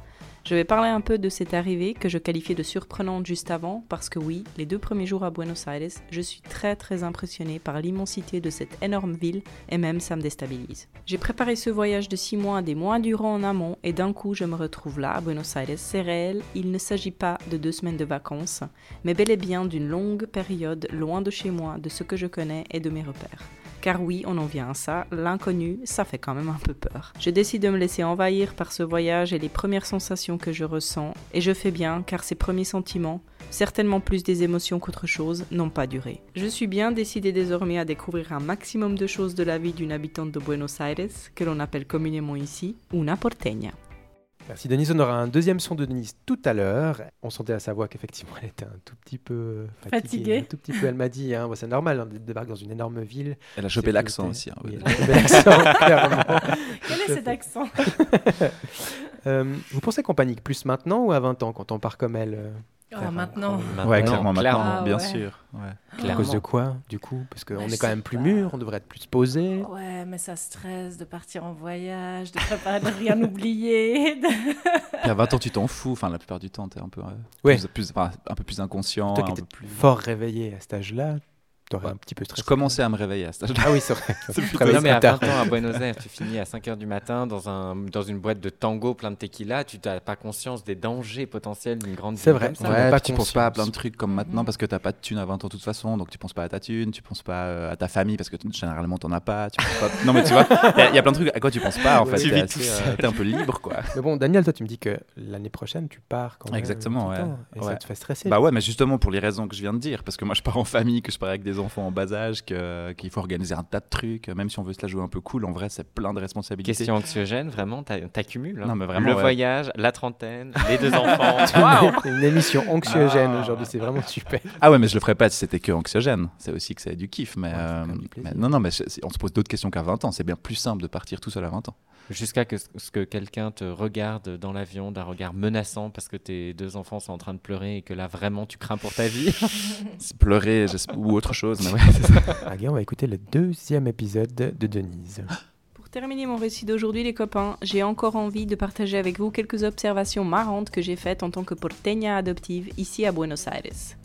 Je vais parler un peu de cette arrivée que je qualifiais de surprenante juste avant, parce que oui, les deux premiers jours à Buenos Aires, je suis très très impressionnée par l'immensité de cette énorme ville et même ça me déstabilise. J'ai préparé ce voyage de six mois des mois durant en amont et d'un coup je me retrouve là à Buenos Aires. C'est réel, il ne s'agit pas de deux semaines de vacances, mais bel et bien d'une longue période loin de chez moi, de ce que je connais et de mes repères. Car oui, on en vient à ça, l'inconnu, ça fait quand même un peu peur. Je décide de me laisser envahir par ce voyage et les premières sensations que je ressens, et je fais bien car ces premiers sentiments, certainement plus des émotions qu'autre chose, n'ont pas duré. Je suis bien décidée désormais à découvrir un maximum de choses de la vie d'une habitante de Buenos Aires, que l'on appelle communément ici una porteña. Merci Denise. On aura un deuxième son de Denise tout à l'heure. On sentait à sa voix qu'effectivement <laughs> elle était un tout petit peu fatiguée. Fatiguée. Un tout petit peu, elle m'a dit, hein, bon, c'est normal hein, de débarquer dans une énorme ville. Elle a chopé l'accent aussi. hein, Oui, elle a chopé l'accent, <laughs> clairement. Quel est cet accent? <laughs> Euh, vous pensez qu'on panique plus maintenant ou à 20 ans quand on part comme elle euh, Oh, faire un maintenant. Ouais, clairement, maintenant, Ah, bien ouais. sûr. ouais. À cause de quoi, du coup? Parce qu'on Bah, est quand même plus pas. mûr, on devrait être plus posé. Ouais, mais ça stresse de partir en voyage, de préparer, de rien oublier. de- Puis à 20 ans, tu t'en fous. Enfin, la plupart du temps, tu es un peu, euh, Ouais. plus, plus- enfin, un peu plus inconscient. Toi qui un étais peu plus... fort réveillé à cet âge-là, t'aurais Ouais. un petit peu stressé. Je commençais à me réveiller à cet âge-là. Ah oui, c'est vrai. <laughs> Non, mais à tard. 20 ans à Buenos Aires, tu finis à 5 h du matin dans, un, dans une boîte de tango plein de tequila, tu n'as pas conscience des dangers potentiels d'une grande C'est ville vrai, comme Ouais, tu penses pas à plein de trucs comme maintenant parce que t'as pas de thune à 20 ans de toute façon, donc tu penses pas à ta thune, tu penses pas euh, à ta famille parce que généralement t'en as pas, tu penses pas- Non mais tu vois, il y, a- il y a plein de trucs à quoi tu penses pas en fait? Tu tout euh, seul. t'es un peu libre quoi. Mais bon, Daniel, toi, tu me dis que l'année prochaine, tu pars quand même. Exactement, ouais. Et ça Ouais. te fait stresser. Bah ouais, mais justement pour les raisons que je viens de dire, parce que moi je pars en famille, que je pars avec des enfants en bas âge, que- qu'il faut organiser un tas de trucs, même si on veut se la jouer un peu cool, en vrai c'est plein de responsabilités. Question anxiogène, vraiment, t'a- t'accumules. hein. Non, mais vraiment, Le ouais. voyage, la trentaine, les deux enfants. <laughs> C'est une émission anxiogène Ah. aujourd'hui, c'est vraiment super. Ah ouais, mais je le ferais pas si c'était que anxiogène. C'est aussi que c'est du kiff, mais, Ouais, euh, mais non, non, mais on se pose d'autres questions qu'à 20 ans. C'est bien plus simple de partir tout seul à 20 ans. Jusqu'à que, ce que quelqu'un te regarde dans l'avion d'un regard menaçant parce que tes deux enfants sont en train de pleurer et que là vraiment tu crains pour ta vie. <laughs> Pleurer ou autre chose, mais ouais, c'est ça. <laughs> Allez, on va écouter le deuxième épisode de Denise. Pour terminer mon récit d'aujourd'hui, les copains, j'ai encore envie de partager avec vous quelques observations marrantes que j'ai faites en tant que porteña adoptive ici à Buenos Aires.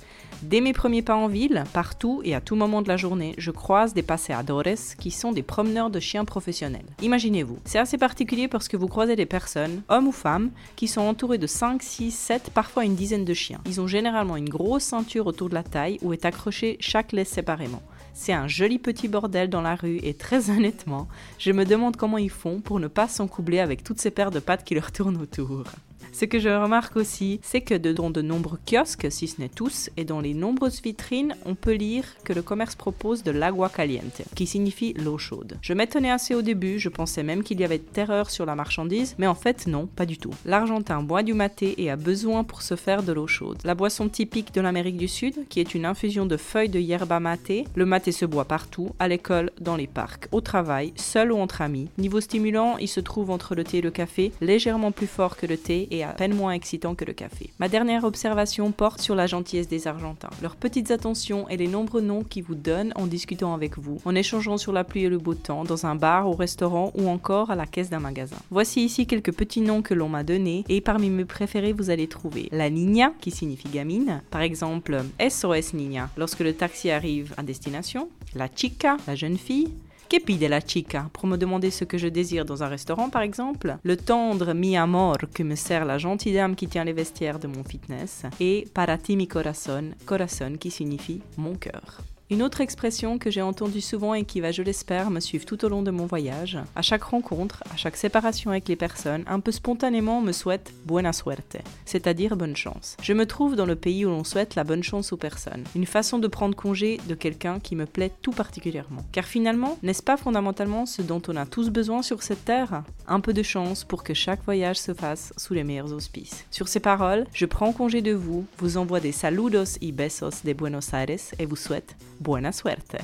Dès mes premiers pas en ville, partout et à tout moment de la journée, je croise des paseadores qui sont des promeneurs de chiens professionnels. Imaginez-vous, c'est assez particulier parce que vous croisez des personnes, hommes ou femmes, qui sont entourées de 5, 6, 7, parfois une dizaine de chiens. Ils ont généralement une grosse ceinture autour de la taille où est accroché chaque laisse séparément. C'est un joli petit bordel dans la rue et très <laughs> honnêtement, je me demande comment ils font pour ne pas s'encoubler avec toutes ces paires de pattes qui leur tournent autour. Ce que je remarque aussi, c'est que dans de nombreux kiosques, si ce n'est tous, et dans les nombreuses vitrines, on peut lire que le commerce propose de l'agua caliente, qui signifie l'eau chaude. Je m'étonnais assez au début, je pensais même qu'il y avait terreur sur la marchandise, mais en fait non, pas du tout. L'Argentin boit du maté et a besoin pour se faire de l'eau chaude. La boisson typique de l'Amérique du Sud, qui est une infusion de feuilles de yerba maté, le maté se boit partout, à l'école, dans les parcs, au travail, seul ou entre amis. Niveau stimulant, il se trouve entre le thé et le café, légèrement plus fort que le thé et à peine moins excitant que le café. Ma dernière observation porte sur la gentillesse des Argentins, leurs petites attentions et les nombreux noms qu'ils vous donnent en discutant avec vous, en échangeant sur la pluie et le beau temps, dans un bar, au restaurant ou encore à la caisse d'un magasin. Voici ici quelques petits noms que l'on m'a donnés et parmi mes préférés vous allez trouver la Niña qui signifie gamine, par exemple SOS Niña lorsque le taxi arrive à destination, la Chica, la jeune fille, Que pide la chica? Pour me demander ce que je désire dans un restaurant, par exemple? Le tendre mi amor que me sert la gentille dame qui tient les vestiaires de mon fitness. Et para ti mi corazón, corazón qui signifie mon cœur. Une autre expression que j'ai entendue souvent et qui va, je l'espère, me suivre tout au long de mon voyage, à chaque rencontre, à chaque séparation avec les personnes, un peu spontanément on me souhaite buena suerte, c'est-à-dire bonne chance. Je me trouve dans le pays où l'on souhaite la bonne chance aux personnes, une façon de prendre congé de quelqu'un qui me plaît tout particulièrement. Car finalement, n'est-ce pas fondamentalement ce dont on a tous besoin sur cette terre? Un peu de chance pour que chaque voyage se fasse sous les meilleurs auspices. Sur ces paroles, je prends congé de vous, vous envoie des saludos y besos de Buenos Aires et vous souhaite buena suerte.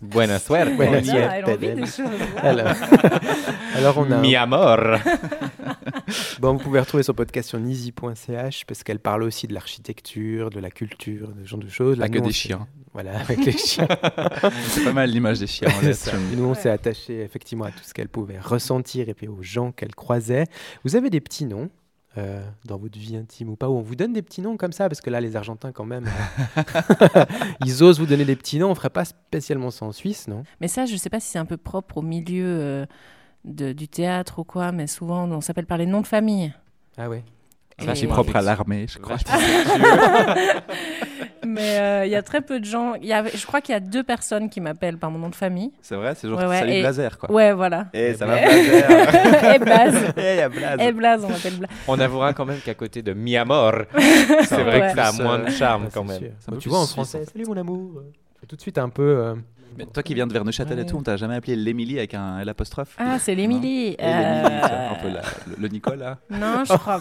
Buena suerte. Buena suerte. Alors, <laughs> alors on a. Mi amor. <laughs> Bon, vous pouvez retrouver son podcast sur nizi.ch parce qu'elle parle aussi de l'architecture, de la culture, de ce genre de choses. Pas que nous, des chiens. Voilà, avec les chiens. <laughs> C'est pas mal l'image des chiens en laisse. ça. Nous, on s'est attaché effectivement à tout ce qu'elle pouvait ressentir et puis aux gens qu'elle croisait. Vous avez des petits noms euh, dans votre vie intime ou pas Où on vous donne des petits noms comme ça Parce que là, les Argentins, quand même, <laughs> euh, <laughs> ils osent vous donner des petits noms. On ferait pas spécialement ça en Suisse, non? Mais ça, je sais pas si c'est un peu propre au milieu euh, de- du théâtre ou quoi, mais souvent on s'appelle par les noms de famille. Ah ouais. Ça, c'est propre à l'armée, je crois. <laughs> Mais euh, il y a très peu de gens. il Y a, je crois qu'il y a deux personnes qui m'appellent par mon nom de famille. C'est vrai, c'est genre Ouais, ouais, salut et- Blazer, quoi. Ouais, voilà. Eh, ça va Et- Blazer <laughs> Et Blaze. <laughs> Eh, y a Blaze. Et Blaze, on m'appelle Blaze. On avouera quand même qu'à côté de Mi amor, <laughs> c'est vrai Ouais. que ça a moins de charme Ah, quand même. peu tu vois, en français, salut mon amour. Tout de suite un peu. euh, Mais toi qui viens de Verneuchâtel et tout, on t'a jamais appelé l'Émilie avec un L apostrophe Ah, c'est l'Émilie. Et Euh, un peu la- le, le Nicolas. Non, je crois.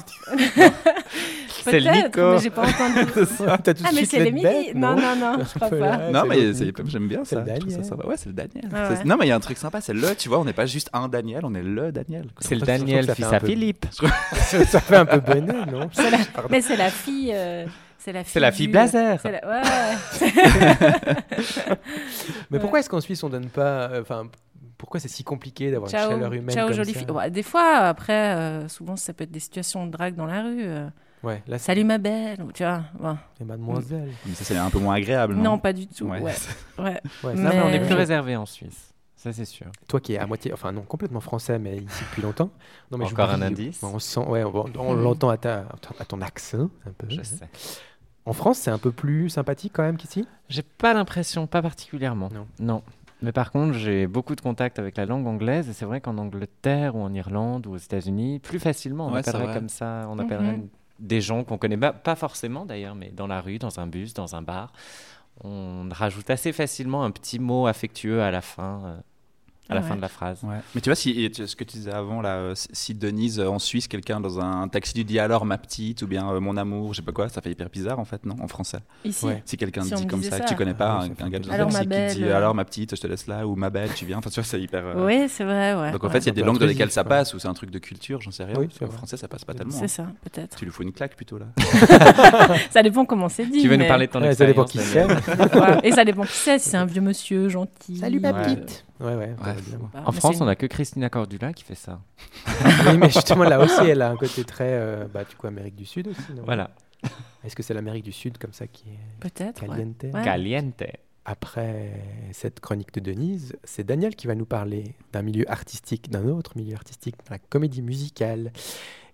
C'est le Nico. mais j'ai pas entendu. <laughs> T'as tout de Ah, mais c'est les l'Émilie. bêtes, Non, non, non, je crois <laughs> Un peu pas. là. non, c'est mais Nico. j'aime bien C'est ça. Ouais, c'est le Daniel. Ah. Non, mais il y a un truc sympa, c'est le, tu vois, on n'est pas juste un Daniel, on est le Daniel. quoi. C'est le Daniel, fils à Philippe. <laughs> ça fait un peu bonnet, non? Mais c'est la fille. euh, c'est la fille. C'est la fille du- Blazer. c'est la- Ouais, ouais. Mais Ouais. pourquoi est-ce qu'en Suisse on donne pas. euh, Enfin, pourquoi c'est si compliqué d'avoir une chaleur humaine ciao comme jolie ça? fille. Ouais, des fois, après, euh, souvent, ça peut être des situations de drague dans la rue. euh, Ouais, là Salut ma belle, ou tu vois. ouais. c'est mademoiselle. Mais ça, c'est un peu moins agréable. Non, Non, pas du tout. Ouais. Ouais. <laughs> ouais. Ouais, Mais- Non, mais on est plus réservé en Suisse. Ça, c'est sûr. Toi qui es à moitié, enfin non, complètement français, mais ici depuis longtemps. Non, mais Encore un indice? On sent, ouais, on, on Mhm. l'entend à, ta- à ton accent un peu. Je sais. En France, c'est un peu plus sympathique quand même qu'ici? J'ai pas l'impression, pas particulièrement. Non. Non. Mais par contre, j'ai beaucoup de contacts avec la langue anglaise et c'est vrai qu'en Angleterre ou en Irlande ou aux États-Unis, plus facilement, on Ouais, appellerait comme ça, on appellerait Mhm. Des gens qu'on connaît pas, forcément d'ailleurs, mais dans la rue, dans un bus, dans un bar, on rajoute assez facilement un petit mot affectueux à la fin, euh, à la fin de la phrase. Ouais. Mais tu vois, si, ce que tu disais avant, là, euh, si- Denise euh, en Suisse, quelqu'un dans un taxi lui dit alors ma petite ou bien euh, mon amour, je sais pas quoi, ça fait hyper bizarre en fait, non En français? Ici. Ouais. Si quelqu'un Si dit me comme ça, ça. que tu connais pas, un, gars de. Alors, taxi qui dit alors ma petite, je te laisse là, ou ma belle, tu viens. Enfin, tu vois, c'est hyper. euh, Oui, c'est vrai, ouais. Donc en ouais. fait, il y a des langues dans lesquelles ça passe, ou c'est un truc de culture, j'en sais rien. Oui, en vrai. français, ça passe pas tellement. C'est hein. ça, peut-être. Tu lui fous une claque plutôt là. <laughs> Ça dépend comment c'est dit. Tu veux nous parler de ton ça dépend qui c'est. Et ça dépend qui c'est, si c'est un vieux monsieur gentil. Salut ma petite. Ouais, ouais. Bah, En mais France, on a que Christina Cordula qui fait ça. <laughs> oui, mais justement là aussi, elle a un côté très, euh, bah, du coup, Amérique du Sud aussi. non? Voilà. Est-ce que c'est l'Amérique du Sud comme ça qui est Peut-être. caliente? Ouais. Caliente. Après cette chronique de Denise, c'est Daniel qui va nous parler d'un milieu artistique, d'un autre milieu artistique, la comédie musicale.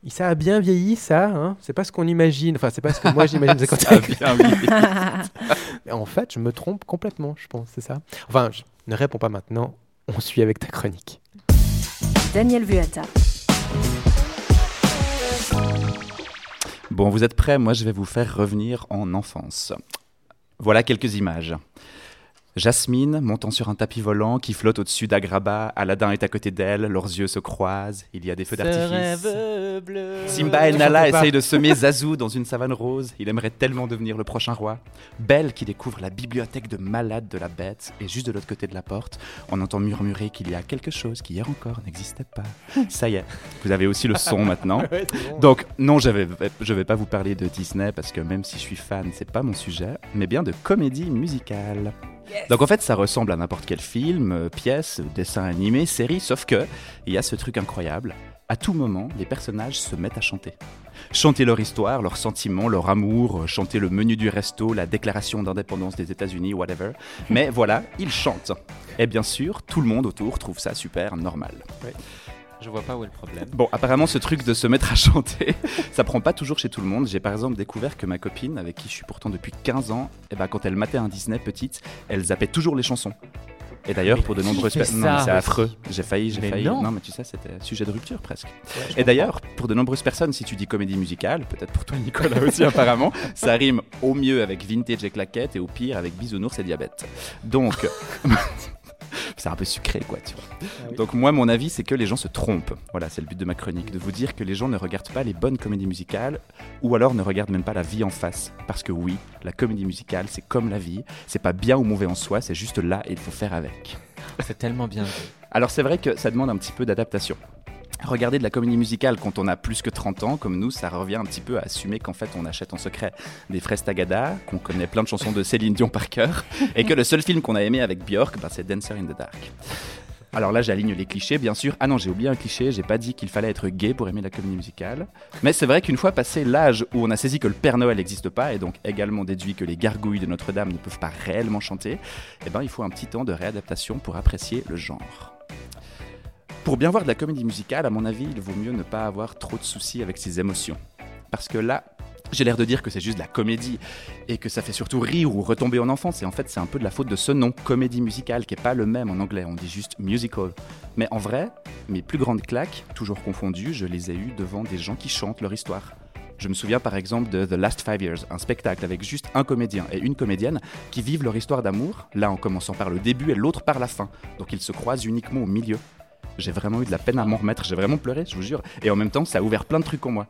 Et ça a bien vieilli, ça. Hein? C'est pas ce qu'on imagine. Enfin, c'est pas ce que moi j'imagine. <laughs> Ça a bien vieilli. <laughs> En fait, je me trompe complètement, je pense, c'est ça? Enfin, je ne réponds pas maintenant. On suit avec ta chronique. Daniel Vuata. Bon, vous êtes prêts? Moi, je vais vous faire revenir en enfance. Voilà quelques images. Jasmine montant sur un tapis volant qui flotte au-dessus d'Agraba. Aladdin est à côté d'elle, leurs yeux se croisent. Il y a des feux d'artifice. Simba et Nala essayent de semer Zazu dans une savane rose. Il aimerait tellement devenir le prochain roi. Belle qui découvre la bibliothèque de malade de la bête. Et juste de l'autre côté de la porte, on entend murmurer qu'il y a quelque chose qui hier encore n'existait pas. Ça y est, vous avez aussi le son maintenant. <laughs> Donc, non, je vais, je vais pas vous parler de Disney parce que même si je suis fan, c'est pas mon sujet, mais bien de comédie musicale. Donc en fait, ça ressemble à n'importe quel film, euh, pièce, dessin animé, série, sauf que il y a ce truc incroyable. À tout moment, les personnages se mettent à chanter. Chanter leur histoire, leurs sentiments, leur amour, euh, chanter le menu du resto, la déclaration d'indépendance des États-Unis, whatever. Mais <laughs> voilà, ils chantent. Et bien sûr, tout le monde autour trouve ça super normal. Je vois pas où est le problème. Bon, apparemment, ce truc de se mettre à chanter, <laughs> ça prend pas toujours chez tout le monde. J'ai par exemple découvert que ma copine, avec qui je suis pourtant depuis 15 ans, eh ben, quand elle matait un Disney petite, elle zappait toujours les chansons. Et d'ailleurs, pour de nombreuses personnes, ça c'est affreux. J'ai failli, j'ai failli. non. mais tu sais, c'était sujet de rupture presque. Et d'ailleurs, pour de nombreuses personnes, si tu dis comédie musicale, peut-être pour toi Nicolas aussi <laughs> apparemment, ça rime au mieux avec vintage et claquettes et au pire avec bisounours et diabète. Donc, <laughs> <laughs> c'est un peu sucré quoi, tu vois. Ah Donc moi, mon avis, c'est que les gens se trompent. Voilà, c'est le but de ma chronique, de vous dire que les gens ne regardent pas les bonnes comédies musicales, ou alors ne regardent même pas la vie en face. Parce que oui, la comédie musicale, c'est comme la vie. C'est pas bien ou mauvais en soi, c'est juste là et il faut faire avec. C'est tellement bien. Alors c'est vrai que ça demande un petit peu d'adaptation. Regarder de la comédie musicale quand on a plus que 30 ans, comme nous, ça revient un petit peu à assumer qu'en fait on achète en secret des fraises Tagada, qu'on connaît plein de chansons de Céline Dion par cœur, et que le seul film qu'on a aimé avec Björk, bah, c'est Dancer in the Dark. Alors là, j'aligne les clichés, bien sûr. Ah non, j'ai oublié un cliché, j'ai pas dit qu'il fallait être gay pour aimer la comédie musicale. Mais c'est vrai qu'une fois passé l'âge où on a saisi que le Père Noël n'existe pas, et donc également déduit que les gargouilles de Notre-Dame ne peuvent pas réellement chanter, eh ben, il faut un petit temps de réadaptation pour apprécier le genre. Pour bien voir de la comédie musicale, à mon avis, il vaut mieux ne pas avoir trop de soucis avec ses émotions. Parce que là, j'ai l'air de dire que c'est juste de la comédie et que ça fait surtout rire ou retomber en enfance. Et en fait, c'est un peu de la faute de ce nom, comédie musicale, qui est pas le même en anglais. On dit juste musical. Mais en vrai, mes plus grandes claques, toujours confondues, je les ai eues devant des gens qui chantent leur histoire. Je me souviens par exemple de The Last Five Years, un spectacle avec juste un comédien et une comédienne qui vivent leur histoire d'amour, l'un en commençant par le début et l'autre par la fin. Donc ils se croisent uniquement au milieu. J'ai vraiment eu de la peine à m'en remettre, j'ai vraiment pleuré, je vous jure. Et en même temps, ça a ouvert plein de trucs en moi.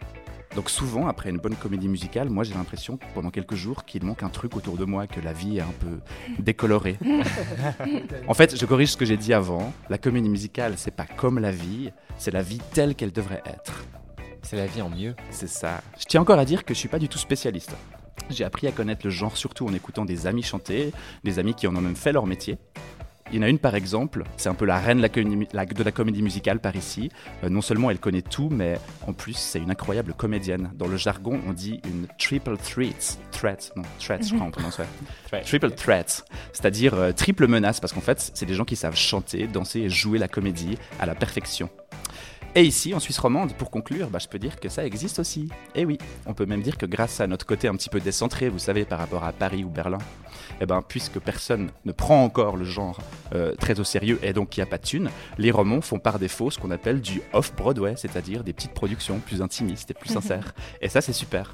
Donc souvent, après une bonne comédie musicale, moi j'ai l'impression pendant quelques jours qu'il manque un truc autour de moi, que la vie est un peu décolorée. <laughs> en fait, je corrige ce que j'ai dit avant. La comédie musicale, c'est pas comme la vie, c'est la vie telle qu'elle devrait être. C'est la vie en mieux. C'est ça. Je tiens encore à dire que je suis pas du tout spécialiste. J'ai appris à connaître le genre surtout en écoutant des amis chanter, des amis qui en ont même fait leur métier. Il y en a une par exemple, c'est un peu la reine de la, comédie- musicale par ici. Euh, non seulement elle connaît tout, mais en plus c'est une incroyable comédienne. Dans le jargon, on dit une triple threat. Threat, non, threat, je <laughs> crois on prononce. ouais. Triple threat, c'est-à-dire euh, triple menace, parce qu'en fait, c'est des gens qui savent chanter, danser et jouer la comédie à la perfection. Et ici, en Suisse romande, pour conclure, bah, je peux dire que ça existe aussi. Et oui, on peut même dire que grâce à notre côté un petit peu décentré, vous savez, par rapport à Paris ou Berlin, eh ben, puisque personne ne prend encore le genre euh, très au sérieux et donc qu'il n'y a pas de thunes, les romans font par défaut ce qu'on appelle du off-Broadway, c'est-à-dire des petites productions plus intimistes et plus <laughs> sincères. et ça, c'est super.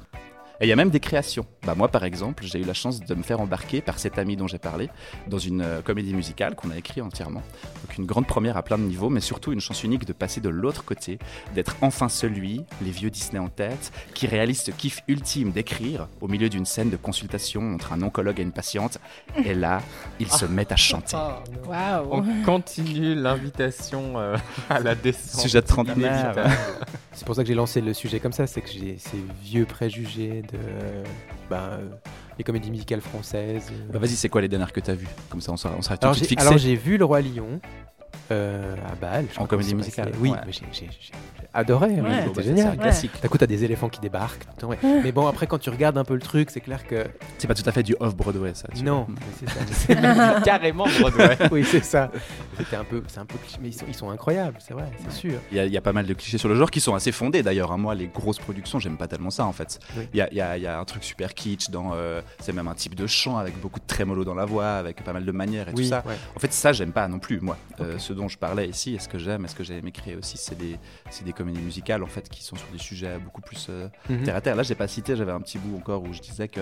Et il y a même des créations. Bah moi, par exemple, j'ai eu la chance de me faire embarquer par cet ami dont j'ai parlé dans une euh, comédie musicale qu'on a écrite entièrement. Donc une grande première à plein de niveaux, mais surtout une chance unique de passer de l'autre côté, d'être enfin celui, les vieux Disney en tête, qui réalise ce kiff ultime d'écrire au milieu d'une scène de consultation entre un oncologue et une patiente. Et là, ils se mettent à chanter. Waouh On continue l'invitation euh, à la descente. Sujet de trentenaire. inévitable. C'est pour ça que j'ai lancé le sujet comme ça, c'est que j'ai ces vieux préjugés de ben, euh, les comédies musicales françaises. euh. Bah vas-y, c'est quoi les dernières que t'as vues? Comme ça, on sera, on sera tout de suite j'ai fixé. alors, j'ai vu Le Roi Lion euh, à Bâle. En comédie musicale. Oui, ouais. j'ai- j'ai j'ai- j'ai adoré. Ouais. oui, Bon, bah, C'était c'est génial. un classique. D'un coup, t'as des éléphants qui débarquent. tout le temps, ouais. Mais bon, après, quand tu regardes un peu le truc, c'est clair que. C'est pas tout à fait du off-Broadway, ça. tu Non, vois. mais c'est ça. <laughs> Carrément Broadway. oui, c'est ça. C'était un peu, c'est un peu cliché, mais ils sont, ils sont incroyables, c'est vrai, c'est sûr. Il y, a, il y a pas mal de clichés sur le genre qui sont assez fondés d'ailleurs. hein. Moi, les grosses productions, j'aime pas tellement ça en fait. Oui. Il y, a, il y a- il y a un truc super kitsch dans. euh, c'est même un type de chant avec beaucoup de trémolo dans la voix, avec pas mal de manières et Oui, tout ça. ouais. En fait, ça, j'aime pas non plus, moi. Euh, ce dont je parlais ici, et ce que j'aime, et ce que j'ai aimé créer aussi, c'est des, c'est des comédies musicales en fait qui sont sur des sujets beaucoup plus euh, Mhm. terre à terre. Là, j'ai pas cité, j'avais un petit bout encore où je disais que.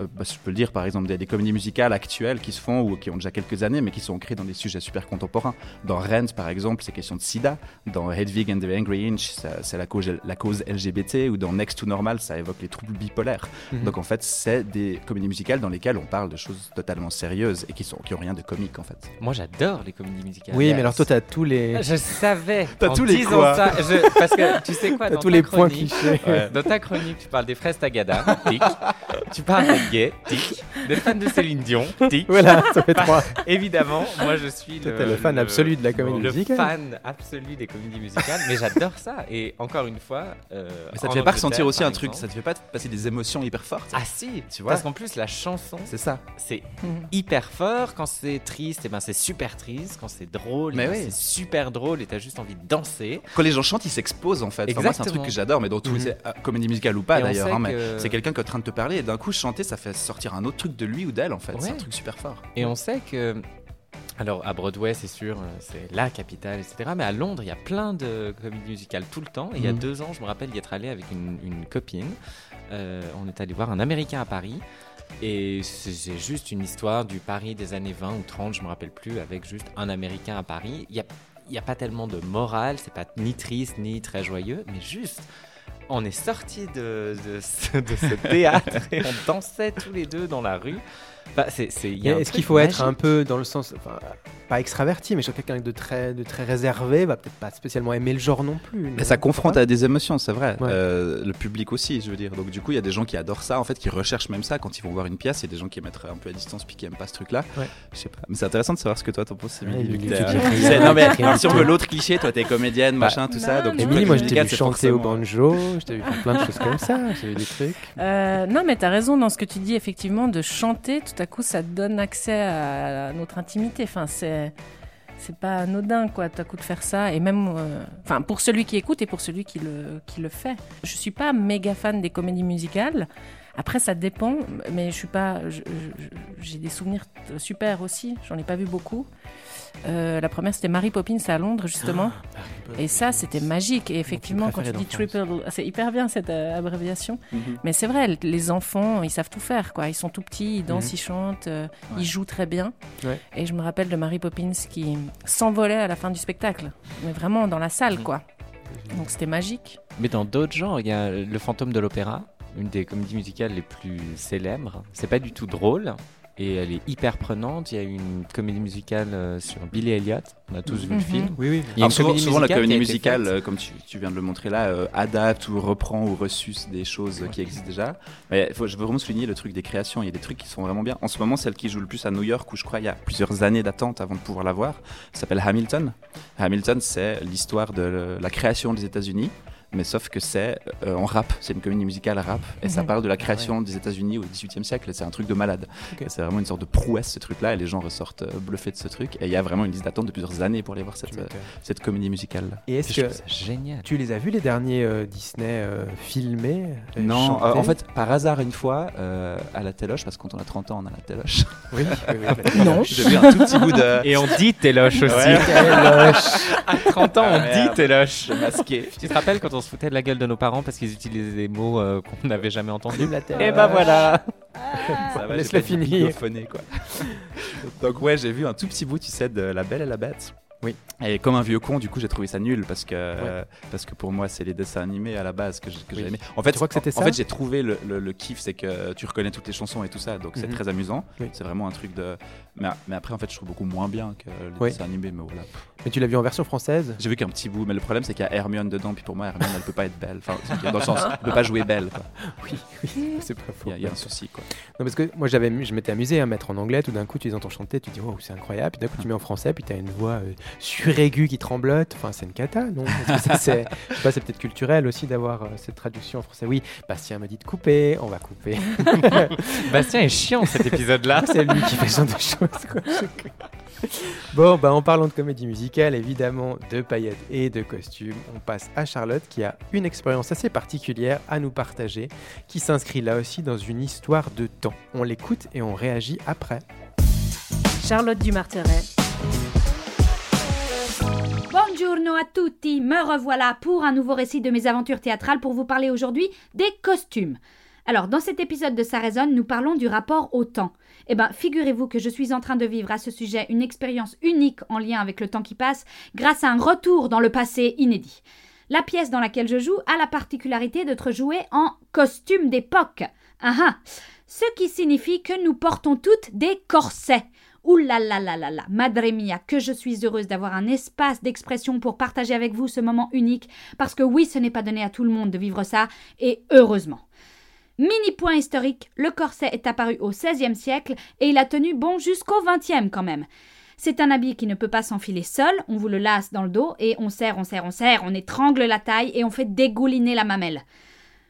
Euh, bah, je peux le dire, par exemple, des, des comédies musicales actuelles qui se font ou qui ont déjà quelques années, mais qui sont ancrées dans des sujets super contemporains. Dans Rent, par exemple, c'est question de sida. Dans Hedwig and the Angry Inch, c'est la cause, la cause LGBT. Ou dans Next to Normal, ça évoque les troubles bipolaires. Mhm. Donc en fait, c'est des comédies musicales dans lesquelles on parle de choses totalement sérieuses et qui sont qui ont rien de comique en fait. Moi, j'adore les comédies musicales. Oui, mais alors toi, t'as tous les, Je savais. <laughs> T'as tous les quoi ça, je- parce que tu sais quoi dans tous ta les points chronique- clichés. Dans ta chronique, tu parles des fraises Tagada. <laughs> tu parles gay, tic. Des fans de Céline Dion, tic. Voilà, ça fait trois. <laughs> Évidemment, moi je suis le, le fan absolu de la comédie le musicale. fan absolu des comédies musicales, mais j'adore ça. Et encore une fois, euh, Mais ça te fait pas ressentir aussi un truc, ça te fait pas passer des émotions hyper fortes Ah si, Tu vois Parce qu'en plus la chanson, C'est ça. c'est Mhm. hyper fort. Quand c'est triste, et ben c'est super triste. Quand c'est drôle, eh ben, oui. c'est super drôle et t'as juste envie de danser. Quand les gens chantent, ils s'exposent en fait. Enfin, moi, c'est un truc que j'adore, mais dans tous Mhm. les euh, comédie musicale ou pas d'ailleurs. hein, que- C'est quelqu'un qui est en train de te parler et d'un coup chanter, ça fait sortir un autre truc de lui ou d'elle en fait. C'est un truc super fort. Et on sait que. Alors à Broadway, c'est sûr, euh, c'est la capitale, etc. Mais à Londres, il y a plein de comédies musicales tout le temps. Et il y a Mhm. deux ans, je me rappelle y être allé avec une, une copine. Euh, on est allé voir un Américain à Paris. Et c'est juste une histoire du Paris des années 20 ou 30, je me rappelle plus, avec juste un Américain à Paris. Il n'y a, y a pas tellement de morale, c'est pas ni triste ni très joyeux, mais juste. On est sortis de, de ce, de ce théâtre et on dansait tous les deux dans la rue. Bah, Est-ce qu'il faut être un peu dans le sens, enfin, pas extraverti, mais quelqu'un de très, de très réservé va peut-être pas spécialement aimer le genre non plus. Mais ça confronte à des émotions, c'est vrai. Ouais. Euh, le public aussi, je veux dire. Donc du coup, il y a des gens qui adorent ça, en fait, qui recherchent même ça quand ils vont voir une pièce. Il y a des gens qui mettent un peu à distance puis qui aiment pas ce truc-là. Ouais. Je sais pas. Mais c'est intéressant de savoir ce que toi t'en penses, Émilie. Ouais, euh, non mais <laughs> rien si on veut l'autre cliché, toi t'es comédienne, Bah, machin, tout ça. Donc Émilie, moi je t'ai vu chanter au forcément- banjo, je t'ai vu faire plein de choses comme ça, j'ai vu des trucs. Euh, non, mais tu as raison dans ce que tu dis, effectivement, de chanter, tout à coup, ça donne accès à notre intimité. Enfin, c'est. C'est pas anodin, quoi, tout à coup de faire ça. Et même, euh, pour celui qui écoute et pour celui qui le, qui le fait. Je suis pas méga fan des comédies musicales. Après, ça dépend, mais je suis pas. J'ai des souvenirs super aussi. J'en ai pas vu beaucoup. Euh, la première, c'était Mary Poppins à Londres, justement. Et ça, c'était magique. Et effectivement, quand tu dis triple, c'est hyper bien cette euh, abréviation. Mhm. Mais c'est vrai, les enfants, ils savent tout faire, quoi. Ils sont tout petits, ils dansent, Mhm. ils chantent, euh, Ouais. ils jouent très bien. Ouais. Et je me rappelle de Mary Poppins qui s'envolait à la fin du spectacle, mais vraiment dans la salle, Mhm. quoi. Donc c'était magique. Mais dans d'autres genres, il y a Le Fantôme de l'Opéra, une des comédies musicales les plus célèbres. C'est pas du tout drôle et elle est hyper prenante. Il y a une comédie musicale euh, sur Billy Elliot. On a tous vu le Mhm. film. Oui, oui. Il y a souvent, comédie souvent, la comédie musicale, faite. euh, comme tu, tu viens de le montrer là, euh, adapte ou reprend ou ressuce des choses qui existent déjà. Mais faut, je veux vraiment souligner le truc des créations. Il y a des trucs qui sont vraiment bien. En ce moment, celle qui joue le plus à New York, où je crois il y a plusieurs années d'attente avant de pouvoir la voir, s'appelle Hamilton. Hamilton, c'est l'histoire de la création des États-Unis. Mais sauf que c'est euh, en rap, c'est une comédie musicale rap, et ça parle de la création des États-Unis au XVIIIe siècle. C'est un truc de malade. C'est vraiment une sorte de prouesse ce truc-là, et les gens ressortent euh, bluffés de ce truc. Et il y a vraiment une liste d'attente de plusieurs années pour aller voir cette, euh, cette comédie musicale. Et est-ce Je que génial. tu les as vus les derniers euh, Disney euh, filmés euh, Non, euh, en fait, par hasard, une fois, euh, à la téloche, parce que quand on a 30 ans, on a la téloche. <laughs> Oui, oui, oui. <laughs> Non. Vu un tout petit bout de. Et on dit téloche aussi. <laughs> Ouais. à 30 ans, on Ah, dit téloche. masqué. Tu te rappelles quand on se foutait de la gueule de nos parents parce qu'ils utilisaient des mots euh, qu'on n'avait jamais entendus. Et bah voilà. Ça va, Laisse-le finir. quoi. Donc, ouais, j'ai vu un tout petit bout, tu sais, de La Belle et la Bête. Oui. Et comme un vieux con, du coup, j'ai trouvé ça nul parce que, parce que pour moi, c'est les dessins animés à la base que j'ai Oui. aimé. En fait, Tu crois que c'était en ça fait, j'ai trouvé le, le- le kiff, c'est que tu reconnais toutes les chansons et tout ça, donc c'est Mhm. très amusant. Oui. C'est vraiment un truc de. Mais, mais après, en fait, je trouve beaucoup moins bien que les Oui. dessins animés, mais voilà. Mais tu l'as vu en version française? J'ai vu qu'un petit bout, mais le problème, c'est qu'il y a Hermione dedans, puis pour moi, Hermione, elle peut pas être belle. Enfin, dans le sens, elle peut pas jouer belle. quoi. <laughs> Oui, oui, c'est pas faux. Il y, a- il y a un souci, quoi. Non, parce que moi, j'avais, je m'étais amusé à mettre en anglais. Tout d'un coup, tu les entends chanter, tu dis, oh, c'est incroyable. Puis d'un coup, tu mets en français, puis tu as une voix euh, suraiguë qui tremblote. Enfin, c'est une cata, non? C'est, je sais pas, c'est peut-être culturel aussi d'avoir euh, cette traduction en français. Oui, Bastien me dit de couper, on va couper. <laughs> Bastien est chiant cet épisode-là. <laughs> c'est lui qui fait ce genre de choses. quoi. Bon, bah, en parlant de comédie musicale, évidemment, de paillettes et de costumes, on passe à Charlotte qui a une expérience assez particulière à nous partager, qui s'inscrit là aussi dans une histoire de temps. On l'écoute et on réagit après. Charlotte Dumarteret, Buongiorno a tutti, me revoilà pour un nouveau récit de mes aventures théâtrales pour vous parler aujourd'hui des costumes. Alors, dans cet épisode de Ça résonne, nous parlons du rapport au temps. Eh bien, figurez-vous que je suis en train de vivre à ce sujet une expérience unique en lien avec le temps qui passe, grâce à un retour dans le passé inédit. La pièce dans laquelle je joue a la particularité d'être jouée en costume d'époque. Ah ah Ce qui signifie que nous portons toutes des corsets. Ouh là là là là Madre mia, que je suis heureuse d'avoir un espace d'expression pour partager avec vous ce moment unique, parce que oui, ce n'est pas donné à tout le monde de vivre ça, et heureusement. Mini point historique, le corset est apparu au XVIe siècle et il a tenu bon jusqu'au XXe quand même. C'est un habit qui ne peut pas s'enfiler seul, on vous le lasse dans le dos et on serre, on serre, on serre, on étrangle la taille et on fait dégouliner la mamelle.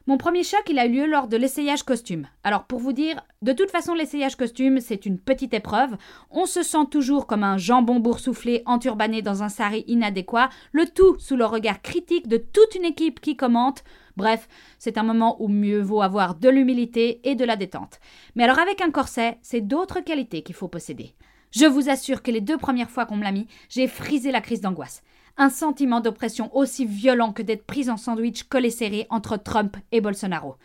Mon premier choc, il a eu lieu lors de l'essayage costume. Alors pour vous dire, de toute façon l'essayage costume, c'est une petite épreuve. On se sent toujours comme un jambon boursouflé enturbané dans un sari inadéquat, le tout sous le regard critique de toute une équipe qui commente. Bref, c'est un moment où mieux vaut avoir de l'humilité et de la détente. Mais alors avec un corset, c'est d'autres qualités qu'il faut posséder. Je vous assure que les deux premières fois qu'on me l'a mis, j'ai frisé la crise d'angoisse un sentiment d'oppression aussi violent que d'être prise en sandwich collé serré entre Trump et Bolsonaro.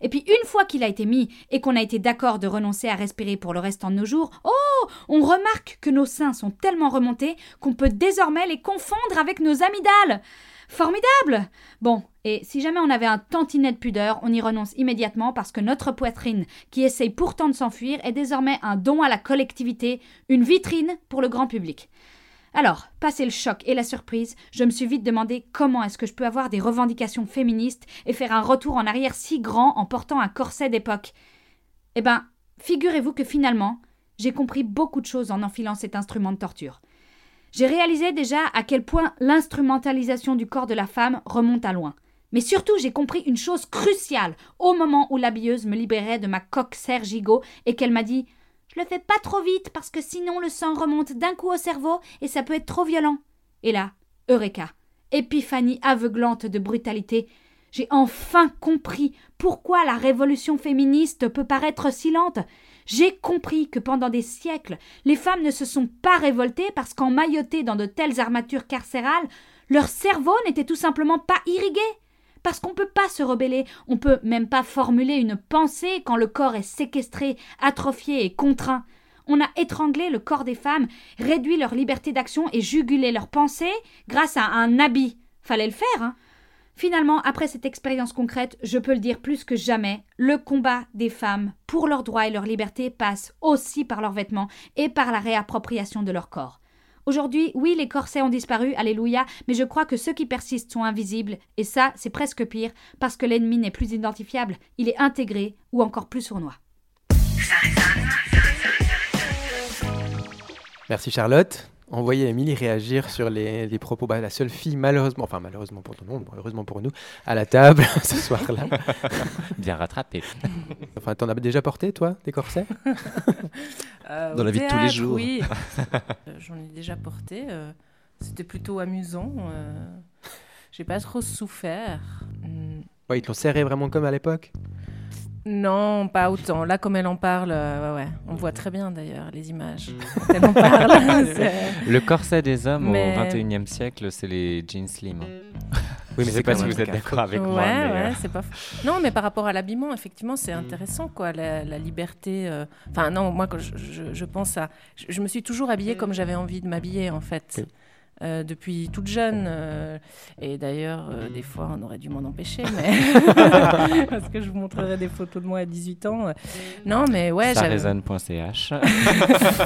Et puis une fois qu'il a été mis et qu'on a été d'accord de renoncer à respirer pour le restant de nos jours, oh On remarque que nos seins sont tellement remontés qu'on peut désormais les confondre avec nos amygdales. Formidable Bon, et si jamais on avait un tantinet de pudeur, on y renonce immédiatement parce que notre poitrine, qui essaye pourtant de s'enfuir, est désormais un don à la collectivité, une vitrine pour le grand public. Alors, passé le choc et la surprise, je me suis vite demandé comment est-ce que je peux avoir des revendications féministes et faire un retour en arrière si grand en portant un corset d'époque. Eh ben, figurez-vous que finalement, j'ai compris beaucoup de choses en enfilant cet instrument de torture. J'ai réalisé déjà à quel point l'instrumentalisation du corps de la femme remonte à loin. Mais surtout, j'ai compris une chose cruciale au moment où l'habilleuse me libérait de ma coque sergigo et qu'elle m'a dit je le fais pas trop vite parce que sinon le sang remonte d'un coup au cerveau et ça peut être trop violent. Et là, Eureka, épiphanie aveuglante de brutalité, j'ai enfin compris pourquoi la révolution féministe peut paraître si lente. J'ai compris que pendant des siècles, les femmes ne se sont pas révoltées parce qu'emmaillotées dans de telles armatures carcérales, leur cerveau n'était tout simplement pas irrigué. Parce qu'on ne peut pas se rebeller, on peut même pas formuler une pensée quand le corps est séquestré, atrophié et contraint. On a étranglé le corps des femmes, réduit leur liberté d'action et jugulé leurs pensées grâce à un habit. Fallait le faire, hein. Finalement, après cette expérience concrète, je peux le dire plus que jamais, le combat des femmes pour leurs droits et leur liberté passe aussi par leurs vêtements et par la réappropriation de leur corps. Aujourd'hui, oui, les corsets ont disparu, alléluia, mais je crois que ceux qui persistent sont invisibles, et ça, c'est presque pire, parce que l'ennemi n'est plus identifiable, il est intégré ou encore plus sournois. Merci Charlotte envoyer Émilie réagir sur les, propos. Bah, la seule fille, malheureusement, enfin malheureusement pour tout le monde, heureusement pour nous, à la table <laughs> ce soir-là. <laughs> Bien rattrapé. enfin, t'en as déjà porté, toi, des corsets? <laughs> Euh, Dans la vie de tous les jours. Oui, euh, j'en ai déjà porté. Euh, c'était plutôt amusant. J'ai pas trop souffert. Ouais, ils te l'ont serré vraiment comme à l'époque? Non, pas autant. Là, comme elle en parle, euh, ouais, on voit très bien d'ailleurs les images. Mm. elle en parle, <laughs> le corset des hommes au 21e siècle, c'est les jeans slim. Oui, <laughs> mais je sais pas si vous êtes d'accord avec moi. Ouais, euh, c'est pas. Non, mais par rapport à l'habillement, effectivement, c'est intéressant, quoi, la, liberté. Euh, enfin, non, moi, quand je, pense à, je, me suis toujours habillée comme j'avais envie de m'habiller, en fait. Euh, depuis toute jeune. Euh, et d'ailleurs, euh, des fois, on aurait dû m'en empêcher, mais <laughs> parce que je vous montrerai des photos de moi à 18 ans. Non, mais ouais. Sarraisonne.ch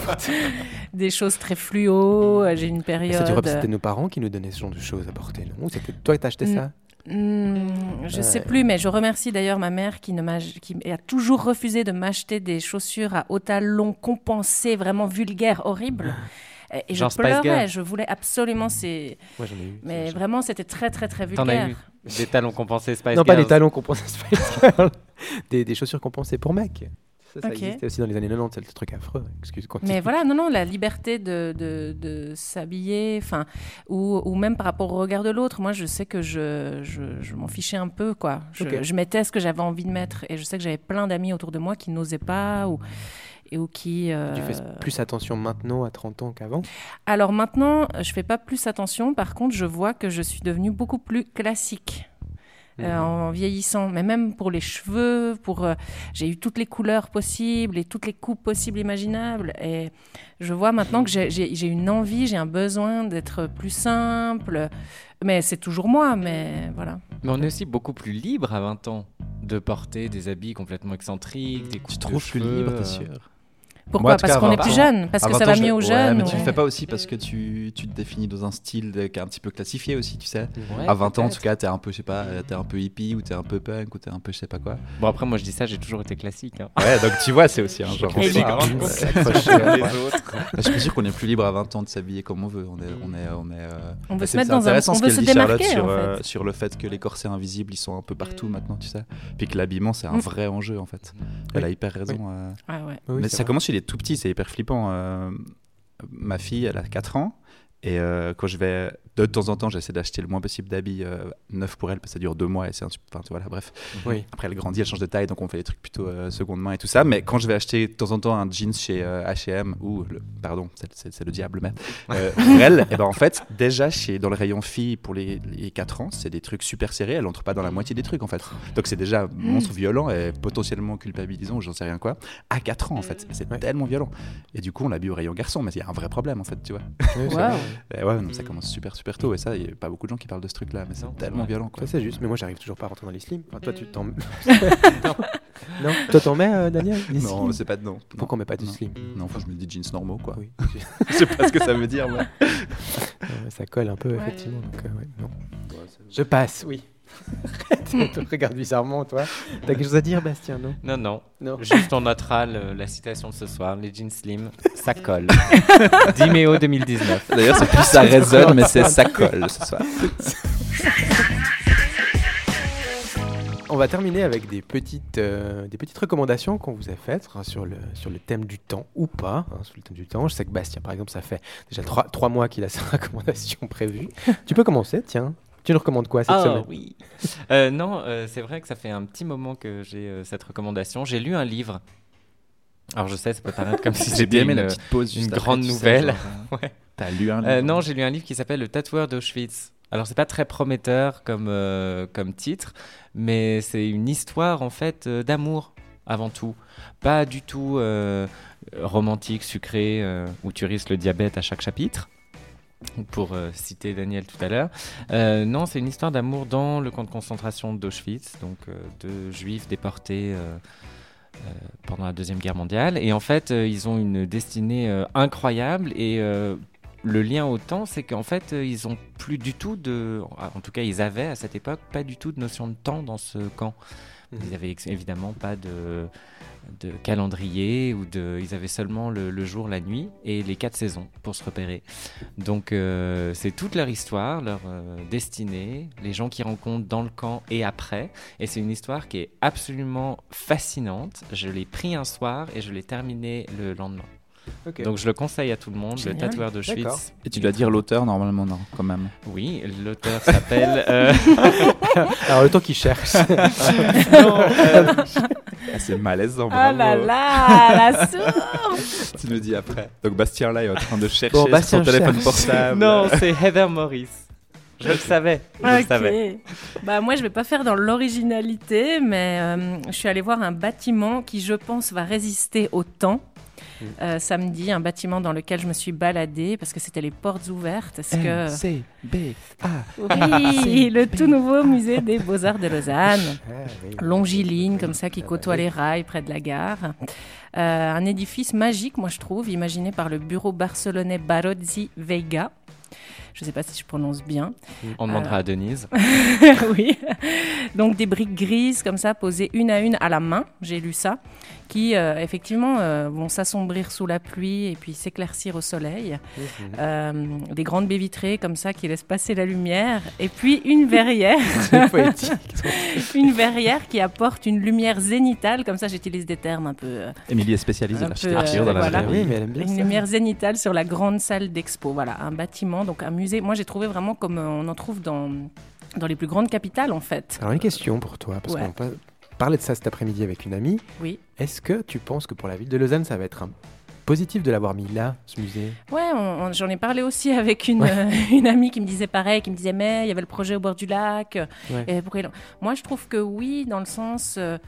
<laughs> Des choses très fluo. J'ai une période. C'était nos parents qui nous donnaient ce genre de choses à porter, non? C'était toi qui as acheté ça? Hmm, je ne sais plus, mais je remercie d'ailleurs ma mère qui, ne qui a toujours refusé de m'acheter des chaussures à haut talon compensées, vraiment vulgaires, horribles. Et je pleurais, je voulais absolument ces. Moi, j'en ai eu. Mais vraiment, c'était très, très, très vulgaire. T'en as eu des talons compensés Spice Girls Non, pas des talons compensés Spice Girls. <laughs> des, des, chaussures compensées pour mecs. Ça, ça existait aussi dans les années 90, c'est le truc affreux. Excuse, Mais voilà, non, non, la liberté de, de, de s'habiller, enfin, ou, ou, même par rapport au regard de l'autre. Moi, je sais que je, je, je m'en fichais un peu, quoi. Je, je mettais ce que j'avais envie de mettre, et je sais que j'avais plein d'amis autour de moi qui n'osaient pas, ou et ou qui... Euh, tu fais plus attention maintenant à 30 ans qu'avant? Alors maintenant, je fais pas plus attention. Par contre, je vois que je suis devenue beaucoup plus classique. Euh, mhm. en vieillissant, mais même pour les cheveux, pour euh, j'ai eu toutes les couleurs possibles et toutes les coupes possibles imaginables. Et je vois maintenant que j'ai une envie, j'ai un besoin d'être plus simple. Mais c'est toujours moi, mais voilà. Mais on est aussi beaucoup plus libre à 20 ans de porter des habits complètement excentriques, des coupes Tu trouves plus libre, t'es sûr Pourquoi Moi, Parce cas, qu'on est 20 plus jeune Parce à que 20 ça va mieux aux ouais, jeunes mais ou- tu le fais pas aussi parce que tu, tu te définis dans un style de- qui est un petit peu classifié aussi, tu sais. Ouais, à 20 ans, en tout cas, t'es un peu, je sais pas, t'es un peu hippie ou t'es un peu punk ou t'es un peu je sais pas quoi. Bon, après, moi, je dis ça, j'ai toujours été classique. hein. Ouais, donc tu vois, c'est aussi un genre. Et autres. Je suis sûr qu'on est plus libre à 20 ans de s'habiller comme on veut. On est, on est, on est. euh, On veut bah, se mettre dans un- intéressant on ce veut qu'elle se dit, Charlotte, démarquer, sur, euh, sur le fait que les corsets invisibles ils sont un peu partout maintenant, tu sais. Puis que l'habillement c'est un Mm. vrai enjeu en fait. Elle a hyper raison. euh. Ah ouais. Oui, Mais ça commence chez les tout petits, c'est hyper flippant. euh, ma fille, elle a 4 ans. Et euh, quand je vais, de temps en temps, j'essaie d'acheter le moins possible d'habits euh, neufs pour elle, parce que ça dure deux mois et c'est un, enfin, tu vois, là, bref. Oui. Après, elle grandit, elle change de taille, donc on fait des trucs plutôt euh, seconde main et tout ça. Mais quand je vais acheter de temps en temps un jeans chez euh, H&M ou, le, pardon, c'est- le diable, mais euh, pour elle, et ben en fait, déjà chez, dans le rayon filles pour les, les 4 ans, c'est des trucs super serrés. Elle entre pas dans la moitié des trucs en fait. Donc c'est déjà monstre violent et potentiellement culpabilisant ou j'en sais rien quoi. À 4 ans en fait, c'est Ouais. tellement violent. Et du coup, on l'habille au rayon garçon, mais il y a un vrai problème en fait, tu vois. Oui, vrai. Et ouais, non, ça commence super super tôt et ça, il y a pas beaucoup de gens qui parlent de ce truc-là, mais c'est tellement ouais. violent quoi. Ça, c'est juste, mais moi, j'arrive toujours pas à rentrer dans les slims. Enfin, toi, tu t'en. <laughs> <laughs> non. non Toi, t'en mets, euh, Daniel les Non, c'est pas de non. Pourquoi on met pas du non. slim Non, enfin, je me dis jeans normaux quoi. Oui. <laughs> je sais pas ce que ça veut dire, mais. Ouais, ça colle un peu, effectivement. Donc, euh, ouais, non. Je passe, oui. Tu te <laughs> regardes bizarrement, toi. T'as quelque chose à dire, Bastien, non? Non, non. Non. Juste, on notera le- la citation de ce soir. Les jeans slim, ça colle. <laughs> Diméo 2019. D'ailleurs, c'est plus ça résonne, mais c'est ça colle ce soir. On va terminer avec des petites, euh, des petites recommandations qu'on vous a faites hein, sur, le, sur le thème du temps ou pas. hein, sur le thème du temps. Je sais que Bastien, par exemple, ça fait déjà trois, trois mois qu'il a sa <laughs> recommandation prévue. tu peux commencer, tiens. Tu nous recommandes quoi cette Ah semaine oui. Euh, non, euh, c'est vrai que ça fait un petit moment que j'ai euh, cette recommandation. J'ai lu un livre. Alors je sais, ça peut paraître comme si <laughs> J'ai c'était bien aimé une, la petite pause une après, grande tu sais, nouvelle. genre, <laughs> Ouais. T'as lu un livre Euh, non, j'ai lu un livre qui s'appelle Le tatoueur d'Auschwitz. Alors c'est pas très prometteur comme, euh, comme titre, mais c'est une histoire en fait euh, d'amour avant tout. Pas du tout euh, romantique, sucré, euh, où tu risques le diabète à chaque chapitre. Pour euh, citer Daniel tout à l'heure. Euh, non, c'est une histoire d'amour dans le camp de concentration d'Auschwitz, donc euh, de juifs déportés euh, pendant la Deuxième Guerre mondiale. Et en fait, ils ont une destinée incroyable et le lien au temps, c'est qu'en fait, ils ont plus du tout de. En tout cas, ils avaient à cette époque pas du tout de notion de temps dans ce camp. Mhm. Ils n'avaient évidemment pas de, de calendrier ou de. Ils avaient seulement le, le jour, la nuit et les quatre saisons pour se repérer. Donc, euh, c'est toute leur histoire, leur euh, destinée, les gens qu'ils rencontrent dans le camp et après. Et c'est une histoire qui est absolument fascinante. Je l'ai pris un soir et je l'ai terminé le lendemain. Ok. Donc je le conseille à tout le monde, Génial. le tatoueur de. Schwitz. Et tu dois dire l'auteur normalement, non, quand même. Oui, l'auteur s'appelle. euh, <laughs> Alors, le temps qu'il cherche. <laughs> non, euh, Ah, c'est malaisant, Ah bravo. là là, <laughs> la source Tu nous dis après. Donc Bastien là est en train de chercher Bon, sur Bastien son téléphone cherche. portable. non, c'est Heather Morris. Je le savais. Je le savais. Bah moi je vais pas faire dans l'originalité, mais euh, je suis allée voir un bâtiment qui je pense va résister au temps. Euh, samedi, un bâtiment dans lequel je me suis baladée parce que c'était les portes ouvertes. Est-ce que C, B, A. oui, le tout nouveau musée des Beaux-Arts de Lausanne, Ah, longiligne comme ça qui côtoie les rails près de la gare. Euh, un édifice magique, moi je trouve, imaginé par le bureau barcelonais Barozzi Veiga. Je ne sais pas si je prononce bien. On demandera à Denise. <laughs> oui. Donc des briques grises comme ça, posées une à une à la main, j'ai lu ça, qui euh, effectivement euh, vont s'assombrir sous la pluie et puis s'éclaircir au soleil. Euh, des grandes baies vitrées comme ça qui laissent passer la lumière. Et puis une verrière, <laughs> C'est poétique. <laughs> une verrière qui apporte une lumière zénitale, comme ça j'utilise des termes un peu... Émilie est spécialiste de l'architecture euh, dans la voilà. Oui, mais elle aime bien une ça. lumière zénitale sur la grande salle d'expo. Voilà, un bâtiment, donc un musée. Moi j'ai trouvé vraiment comme on en trouve dans, dans les plus grandes capitales en fait. Alors, une question pour toi, parce Ouais. qu'on pa- parlait de ça cet après-midi avec une amie. Oui. Est-ce que tu penses que pour la ville de Lausanne, ça va être un positif de l'avoir mis là, ce musée? Ouais, j'en ai parlé aussi avec une, Ouais. euh, une amie qui me disait pareil, qui me disait mais il y avait le projet au bord du lac. euh, Ouais. et l'ont- Moi je trouve que oui, dans le sens euh,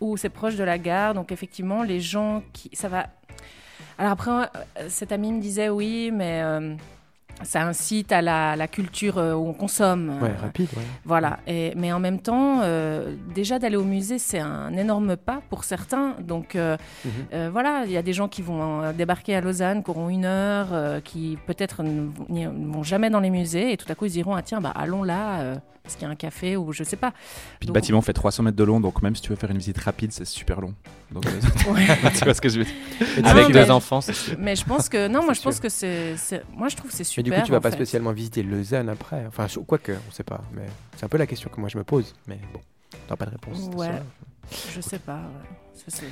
où c'est proche de la gare, donc effectivement les gens qui... Ça va... Alors après, cette amie me disait oui, mais... euh, ça incite à la, la culture euh, où on consomme. Ouais, euh, rapide. ouais. Voilà, et, mais en même temps, euh, déjà d'aller au musée, c'est un énorme pas pour certains. Donc euh, Mhm. euh, voilà, il y a des gens qui vont débarquer à Lausanne, qui auront une heure, euh, qui peut-être ne vont- n'y- ne vont jamais dans les musées, et tout à coup ils diront ah tiens bah allons là, euh, parce qu'il y a un café ou je sais pas. Puis le Donc- bâtiment fait 300 mètres de long, donc même si tu veux faire une visite rapide, c'est super long. Donc, <laughs> Ouais. <laughs> tu vois ce que je veux dire Avec non, deux mais- enfants, c'est sûr. Mais je pense que non, <laughs> moi je C'est pense sûr. que c'est, moi je trouve que c'est super. Du coup, tu vas pas fait. spécialement visiter Lausanne après. Enfin, je- quoique, on sait pas. Mais c'est un peu la question que moi je me pose. Mais bon, t'as pas de réponse. Ouais. Je sais pas. ouais. Ça,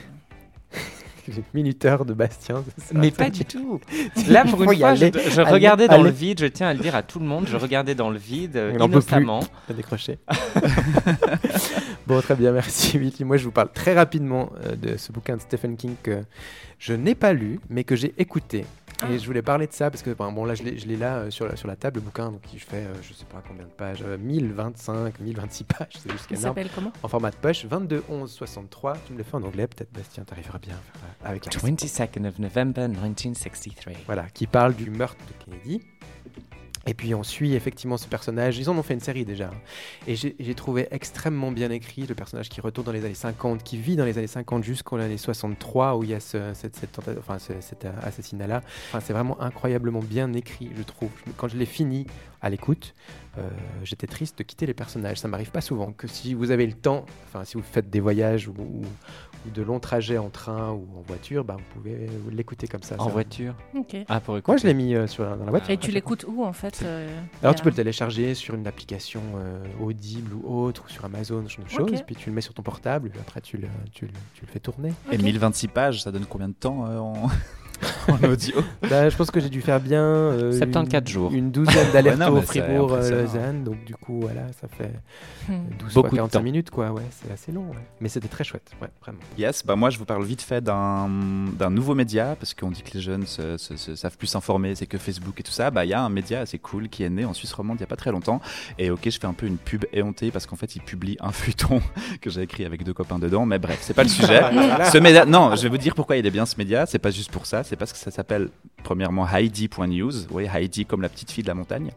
<laughs> minuteur de Bastien. ça Mais pas du <laughs> tout. Là, pour une fois, je, aller. je Allez, regardais dans le vide, je tiens à le dire à tout le monde, je regardais dans le vide euh, innocemment. à décrocher. <laughs> bon, très bien, merci Willy. Moi, je vous parle très rapidement euh, de ce bouquin de Stephen King que je n'ai pas lu, mais que j'ai écouté. Ah. Et je voulais parler de ça parce que bon là je l'ai je l'ai là euh, sur, la, sur la table le bouquin donc qui fait euh, je sais pas combien de pages euh, 1025 1026 <laughs> pages c'est juste Il énorme s'appelle comment? En format de poche 22 11 63 tu me le fais en anglais peut-être Bastien t'arriveras bien à faire ça avec la 22nd of November 1963. voilà, qui parle du meurtre de Kennedy. Et puis on suit effectivement ce personnage. Ils en ont fait une série déjà. Et j'ai trouvé extrêmement bien écrit le personnage qui retourne dans les années 50, qui vit dans les années 50 jusqu'aux années 63 où il y a ce, cette, cette enfin, ce- cet assassinat-là. Enfin, c'est vraiment incroyablement bien écrit, je trouve. Quand je l'ai fini à l'écoute, euh, j'étais triste de quitter les personnages. Ça m'arrive pas souvent. Que si vous avez le temps, enfin si vous faites des voyages ou- ou de longs trajets en train ou en voiture, bah, vous pouvez l'écouter comme ça. En Ça- voiture Ok. Ah, pour écouter. moi, je l'ai mis euh, sur la- dans la voiture. Et tu l'écoutes où en fait euh, Alors, tu peux le télécharger sur une application euh, Audible ou autre, ou sur Amazon, ce genre de Ok. choses. Puis tu le mets sur ton portable, et puis après tu le, tu le, tu le fais tourner. Et Ok. 1026 pages, ça donne combien de temps euh, en... <laughs> <laughs> en audio Bah, je pense que j'ai dû faire bien euh, 74 une, jours. une douzaine <laughs> mais c'est Fribourg, euh. Lausanne. Donc, du coup, voilà, ça fait Hmm. 12 Beaucoup fois de 45 temps. minutes, quoi. Ouais, c'est assez long. ouais. Mais c'était très chouette, ouais, vraiment. Yes, bah moi je vous parle vite fait d'un d'un nouveau média, parce qu'on dit que les jeunes se, se- se- savent plus s'informer, c'est que Facebook et tout ça. Bah il y a un média assez cool qui est né en Suisse romande il n'y a pas très longtemps. Et ok, je fais un peu une pub éhontée parce qu'en fait il publie un feuilleton <laughs> que j'ai écrit avec deux copains dedans. Mais bref, c'est pas le sujet. ce média, non, je vais vous dire pourquoi il est bien ce média. C'est pas juste pour ça, c'est parce que ça s'appelle premièrement Heidi.news. Oui, Heidi comme la petite fille de la montagne.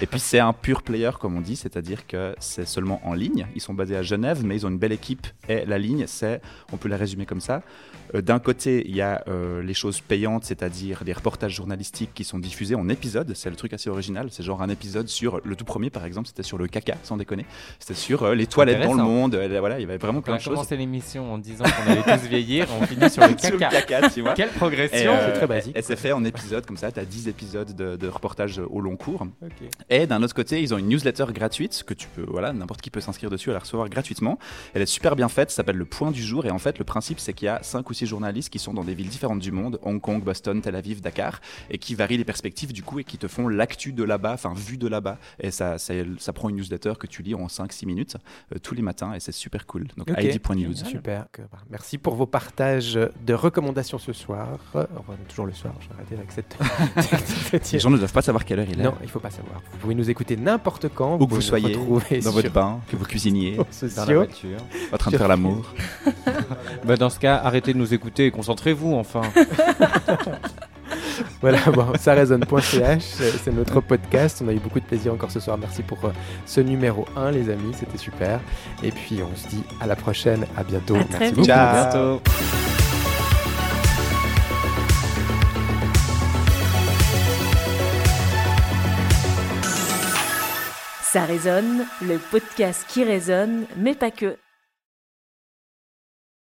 Et puis c'est un pur player comme on dit, c'est-à-dire que c'est seulement en ligne. Ils sont basés à Genève, mais ils ont une belle équipe. Et la ligne, c'est, on peut la résumer comme ça. Euh, D'un côté, il y a euh, les choses payantes, c'est-à-dire des reportages journalistiques qui sont diffusés en épisodes. C'est le truc assez original. C'est genre un épisode sur le tout premier, par exemple, c'était sur le caca, sans déconner. C'était sur euh, les toilettes dans le monde. Euh, voilà, il y avait vraiment On plein a de choses. commencé l'émission en disant qu'on allait tous vieillir, on finit sur le <laughs> Sur le caca. caca, tu vois. Quelle progression euh, C'est très basique, Et c'est fait en épisodes comme ça. Tu as 10 épisodes de, de reportages au long cours. Et d'un autre côté, ils ont une newsletter gratuite que tu peux, voilà, n'importe qui peut s'inscrire dessus à la recevoir gratuitement. Elle est super bien faite, ça s'appelle Le Point du Jour. Et en fait, le principe, c'est qu'il y a 5 ou 6 journalistes qui sont dans des villes différentes du monde Hong Kong, Boston, Tel Aviv, Dakar et qui varient les perspectives du coup et qui te font l'actu de là-bas, enfin, vue de là-bas. Et ça, ça, ça prend une newsletter que tu lis en 5-6 minutes euh, tous les matins et c'est super cool. Donc. ID.news. Super. merci pour vos partages de recommandations ce soir. Enfin, toujours le soir, j'ai arrêté avec cette. <laughs> cette Les gens ne doivent pas savoir quelle heure il est. Non, il faut pas savoir. Vous pouvez nous écouter n'importe quand. Où que vous soyez, dans sur votre bain, que vous cuisiniez, <laughs> dans la voiture. en train de faire l'amour. <laughs> Bah, dans ce cas, arrêtez de nous écouter et concentrez-vous enfin. Voilà, bon, ça résonne.ch, c'est notre podcast. On a eu beaucoup de plaisir encore ce soir. Merci pour euh, ce numéro 1, les amis, c'était super. Et puis on se dit à la prochaine, à bientôt. À très Merci vite. beaucoup. Ciao. bientôt. Ça résonne, le podcast qui résonne, mais pas que.